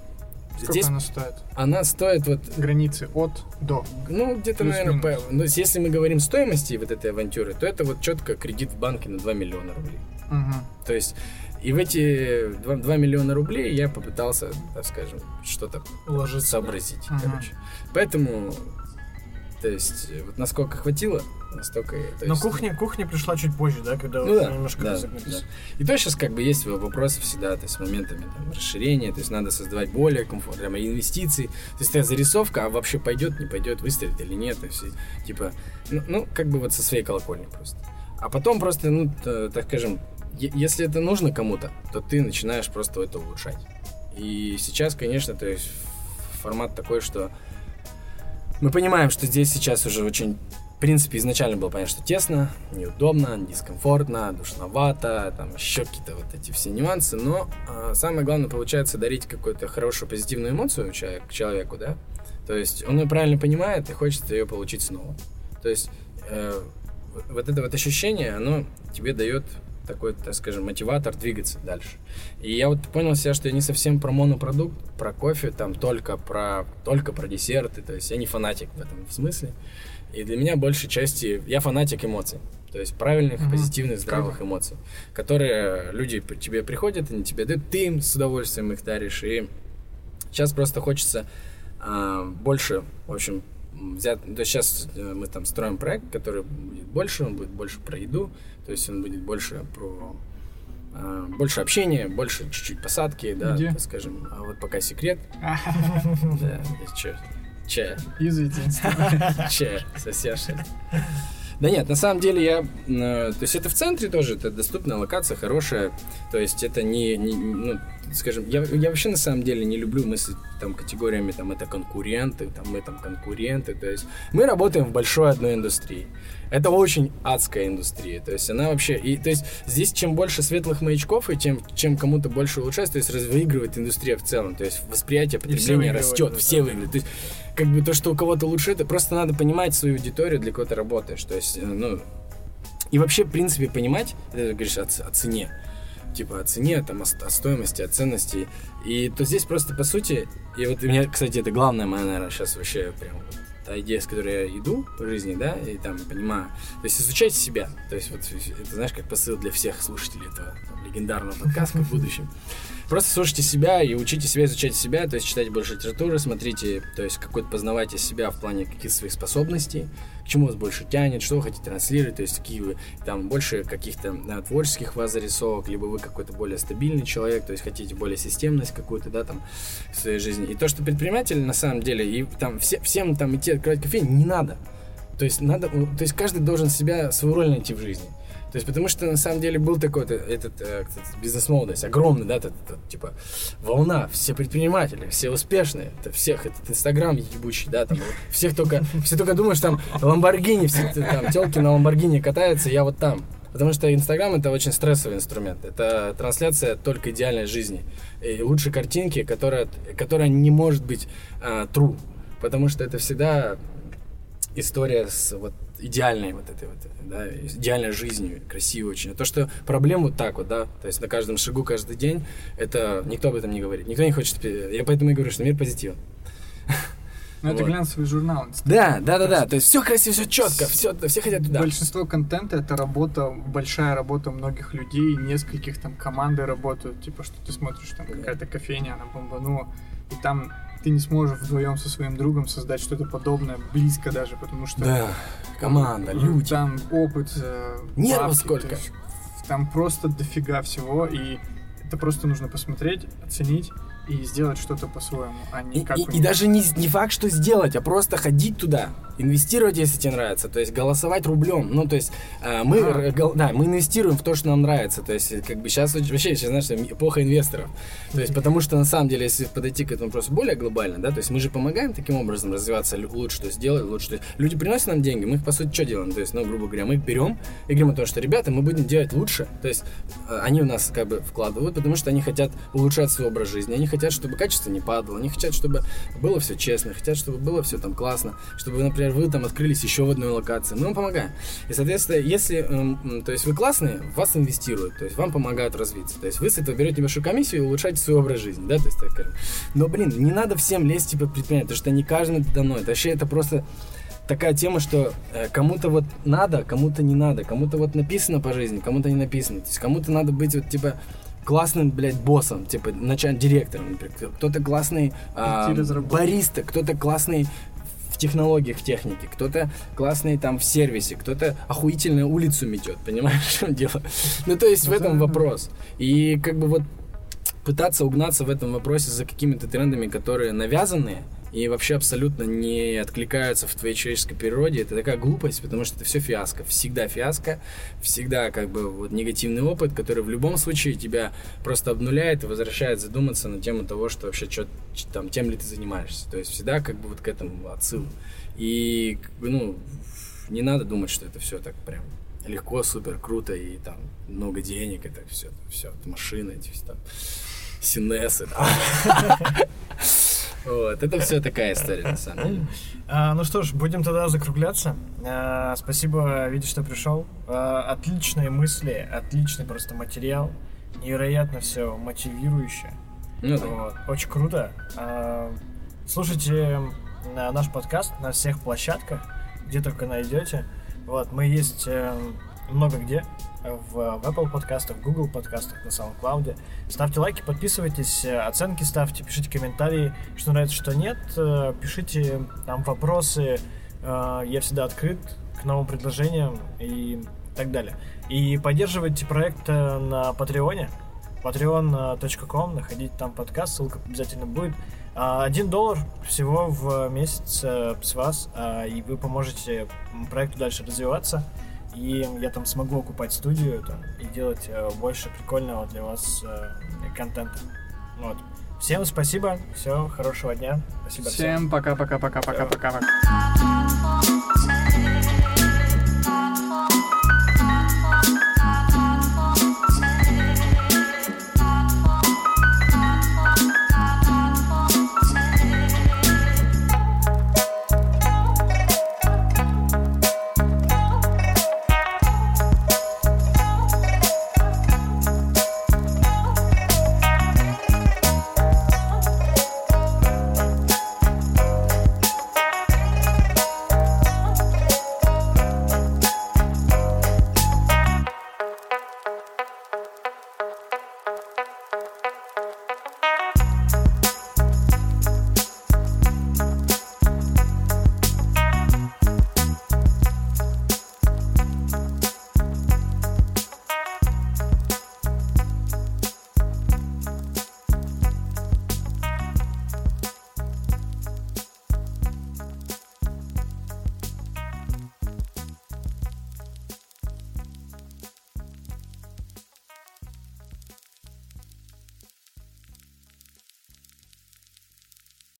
Сколько здесь она стоит? она стоит вот, Границы от до. ну, где-то, наверное, по- ну, если мы говорим стоимости вот этой авантюры, то это вот четко кредит в банке на 2 миллиона рублей. Мгм. То есть, и в эти 2, 2 миллиона рублей я попытался, так скажем, что-то Уложиться. сообразить, Ага. короче. Поэтому, то есть, вот насколько хватило, настолько... то Но есть- кухня, кухня пришла чуть позже, да, когда Ну да, немножко да, разогнались. да. И то сейчас как бы есть вопросы всегда, то есть с моментами там, расширения, то есть надо создавать более комфортно, прямо инвестиции, то есть это зарисовка, а вообще пойдет, не пойдет, выстрелит или нет, то есть типа, ну, ну, как бы вот со своей колокольни просто. А потом просто, ну, т- так скажем, если это нужно кому-то, то ты начинаешь просто это улучшать. И сейчас, конечно, то есть формат такой, что мы понимаем, что здесь сейчас уже очень принципе, изначально было понятно, что тесно, неудобно, дискомфортно, душновато, там еще какие-то вот эти все нюансы, но а, самое главное получается дарить какую-то хорошую позитивную эмоцию человек, человеку, да, то есть он ее правильно понимает и хочет ее получить снова. То есть э, вот это вот ощущение, оно тебе дает такой, так скажем, мотиватор двигаться дальше. И я вот понял себя, что я не совсем про монопродукт, про кофе, там только про, только про десерты, то есть я не фанатик в этом смысле. И для меня большей части я фанатик эмоций. То есть правильных, Мгм. позитивных, здравых эмоций, которые люди к тебе приходят, они тебе дают, ты им с удовольствием их даришь. И сейчас просто хочется а, больше, в общем, м, взят, то есть сейчас э, мы там строим проект, который будет больше, он будет больше про еду, то есть он будет больше про э, больше общения, больше чуть-чуть посадки, да, Где? скажем. А вот пока секрет. Да, и чё, чая, Извините. чая, сосяшь. Да нет, на самом деле я... э, то есть это в центре тоже, это доступная локация, хорошая. То есть это не... не- ну, скажем, я, я вообще на самом деле не люблю мыслить там категориями, там это конкуренты, там мы там конкуренты. То есть мы работаем в большой одной индустрии. Это очень адская индустрия. То есть она вообще... И, то есть здесь чем больше светлых маячков, и чем, чем кому-то больше улучшается, то есть выигрывает индустрия в целом. То есть восприятие потребления растет, все выигрывают. То есть как бы то, что у кого-то лучше, это просто надо понимать свою аудиторию, для кого ты работаешь. То есть, э, ну, и вообще, в принципе, понимать, ты говоришь о, о цене. Типа о цене, там, о, о стоимости, о ценности. И то здесь просто, по сути, и вот у меня, кстати, это главная моя, наверное, сейчас вообще прям та идея, с которой я иду по жизни, да, и там понимаю. То есть изучайте себя. То есть вот это, знаешь, как посыл для всех слушателей этого там, легендарного подкаста в будущем. Просто слушайте себя и учите себя, изучайте себя, то есть читайте больше литературы, смотрите, то есть какой-то познавайте себя в плане каких-то своих способностей, к чему вас больше тянет, что вы хотите транслировать, то есть какие вы, там, больше каких-то да, творческих вас зарисовок, либо вы какой-то более стабильный человек, то есть хотите более системность какую-то, да, там, в своей жизни. И то, что предприниматель, на самом деле, и там все, всем там идти открывать кофейню, не надо. То есть надо, то есть каждый должен себя, свою роль найти в жизни. То есть, потому что на самом деле был такой этот, э, кстати, бизнес-молодость, огромный, да, этот, этот, типа, волна, все предприниматели, все успешные, это всех, этот Инстаграм ебучий, да, там, всех только, все только думают, что там Ламборгини, все там, телки на Ламборгини катаются, я вот там. Потому что Инстаграм это очень стрессовый инструмент. Это трансляция только идеальной жизни. И лучшей картинки, которая, которая не может быть а, true. Потому что это всегда история с вот идеальной вот этой вот, да, идеальной жизнью, красивой очень. А то, что проблем вот так вот, да, то есть на каждом шагу, каждый день, это никто об этом не говорит. Никто не хочет, я поэтому и говорю, что мир позитивен. Ну, это Вот. глянцевый журнал. Да, да, да, да, то есть все красиво, все четко, все, все хотят туда. Большинство контента это работа, большая работа многих людей, нескольких там команды работают. Типа, что ты смотришь, там какая-то кофейня, она бомбанула, и там ты не сможешь вдвоем со своим другом создать что-то подобное, близко даже, потому что Да, команда, люди. там опыт, э, Нервов сколько. есть там просто дофига всего, и это просто нужно посмотреть, оценить и сделать что-то по-своему, а не И, как и- и даже не, не факт, что сделать, а просто ходить туда, инвестировать, если тебе нравится, то есть голосовать рублем. Ну, то есть э, мы, А. гол- да, мы инвестируем в то, что нам нравится. То есть, как бы сейчас вообще, сейчас, знаешь, что эпоха инвесторов. То есть, потому что на самом деле, если подойти к этому вопросу более глобально, да, то есть мы же помогаем таким образом развиваться лучше, то есть делать лучше. То есть, люди приносят нам деньги, мы их, по сути, что делаем? То есть, ну, грубо говоря, мы их берем и говорим о том, что, ребята, мы будем делать лучше. То есть, э, они у нас как бы вкладывают, потому что они хотят улучшать свой образ жизни, они хотят, чтобы качество не падало, они хотят, чтобы было все честно, хотят, чтобы было все там классно, чтобы, например, вы там открылись еще в одной локации. Мы вам помогаем. И, соответственно, если, эм, то есть вы классные, вас инвестируют, то есть вам помогают развиться. То есть вы с этого берете небольшую комиссию и улучшаете свой образ жизни, да, то есть так скажем. Но, блин, не надо всем лезть типа предпринимать, потому что не каждому это дано. Это вообще это просто такая тема, что э, кому-то вот надо, кому-то не надо, кому-то вот написано по жизни, кому-то не написано. То есть кому-то надо быть вот типа классным, блядь, боссом, типа начальным директором, например. Кто-то классный а, Идти разработать. бариста, кто-то классный в технологиях, в технике, кто-то классный там в сервисе, кто-то охуительно улицу метет, понимаешь, в чем дело? Ну, то есть в Ну, этом вопрос. И как бы вот пытаться угнаться в этом вопросе за какими-то трендами, которые навязанные и вообще абсолютно не откликаются в твоей человеческой природе, это такая глупость, потому что это все фиаско. Всегда фиаско, всегда как бы вот негативный опыт, который в любом случае тебя просто обнуляет и возвращает задуматься на тему того, что вообще чё, ч- там, тем ли ты занимаешься. То есть всегда как бы вот к этому отсыл. И ну, не надо думать, что это все так прям легко, супер, круто и там много денег, это все, все, машины, эти все там синесы. там. Вот, это все такая история, на самом деле. А, ну что ж, будем тогда закругляться. А, спасибо, Витя, что пришел. А, отличные мысли, отличный просто материал. Невероятно все мотивирующе. Ну да. Вот, очень круто. А, слушайте наш подкаст на всех площадках, где только найдете. Вот, мы есть э, много где. В, в Apple подкастах, в Google подкастах, на SoundCloud. Ставьте лайки, подписывайтесь, э, оценки ставьте, пишите комментарии, что нравится, что нет. Э, Пишите там вопросы. Э, Я всегда открыт к новым предложениям и так далее. И поддерживайте проект на Патреоне patreon.com, находите там подкаст, ссылка обязательно будет. А, Один доллар всего в месяц с вас, а, и вы поможете проекту дальше развиваться. И я там смогу окупать студию там, и делать э, больше прикольного для вас э, контента. Вот. Всем спасибо, все, хорошего дня. Спасибо всем. Всем пока-пока-пока-пока-пока.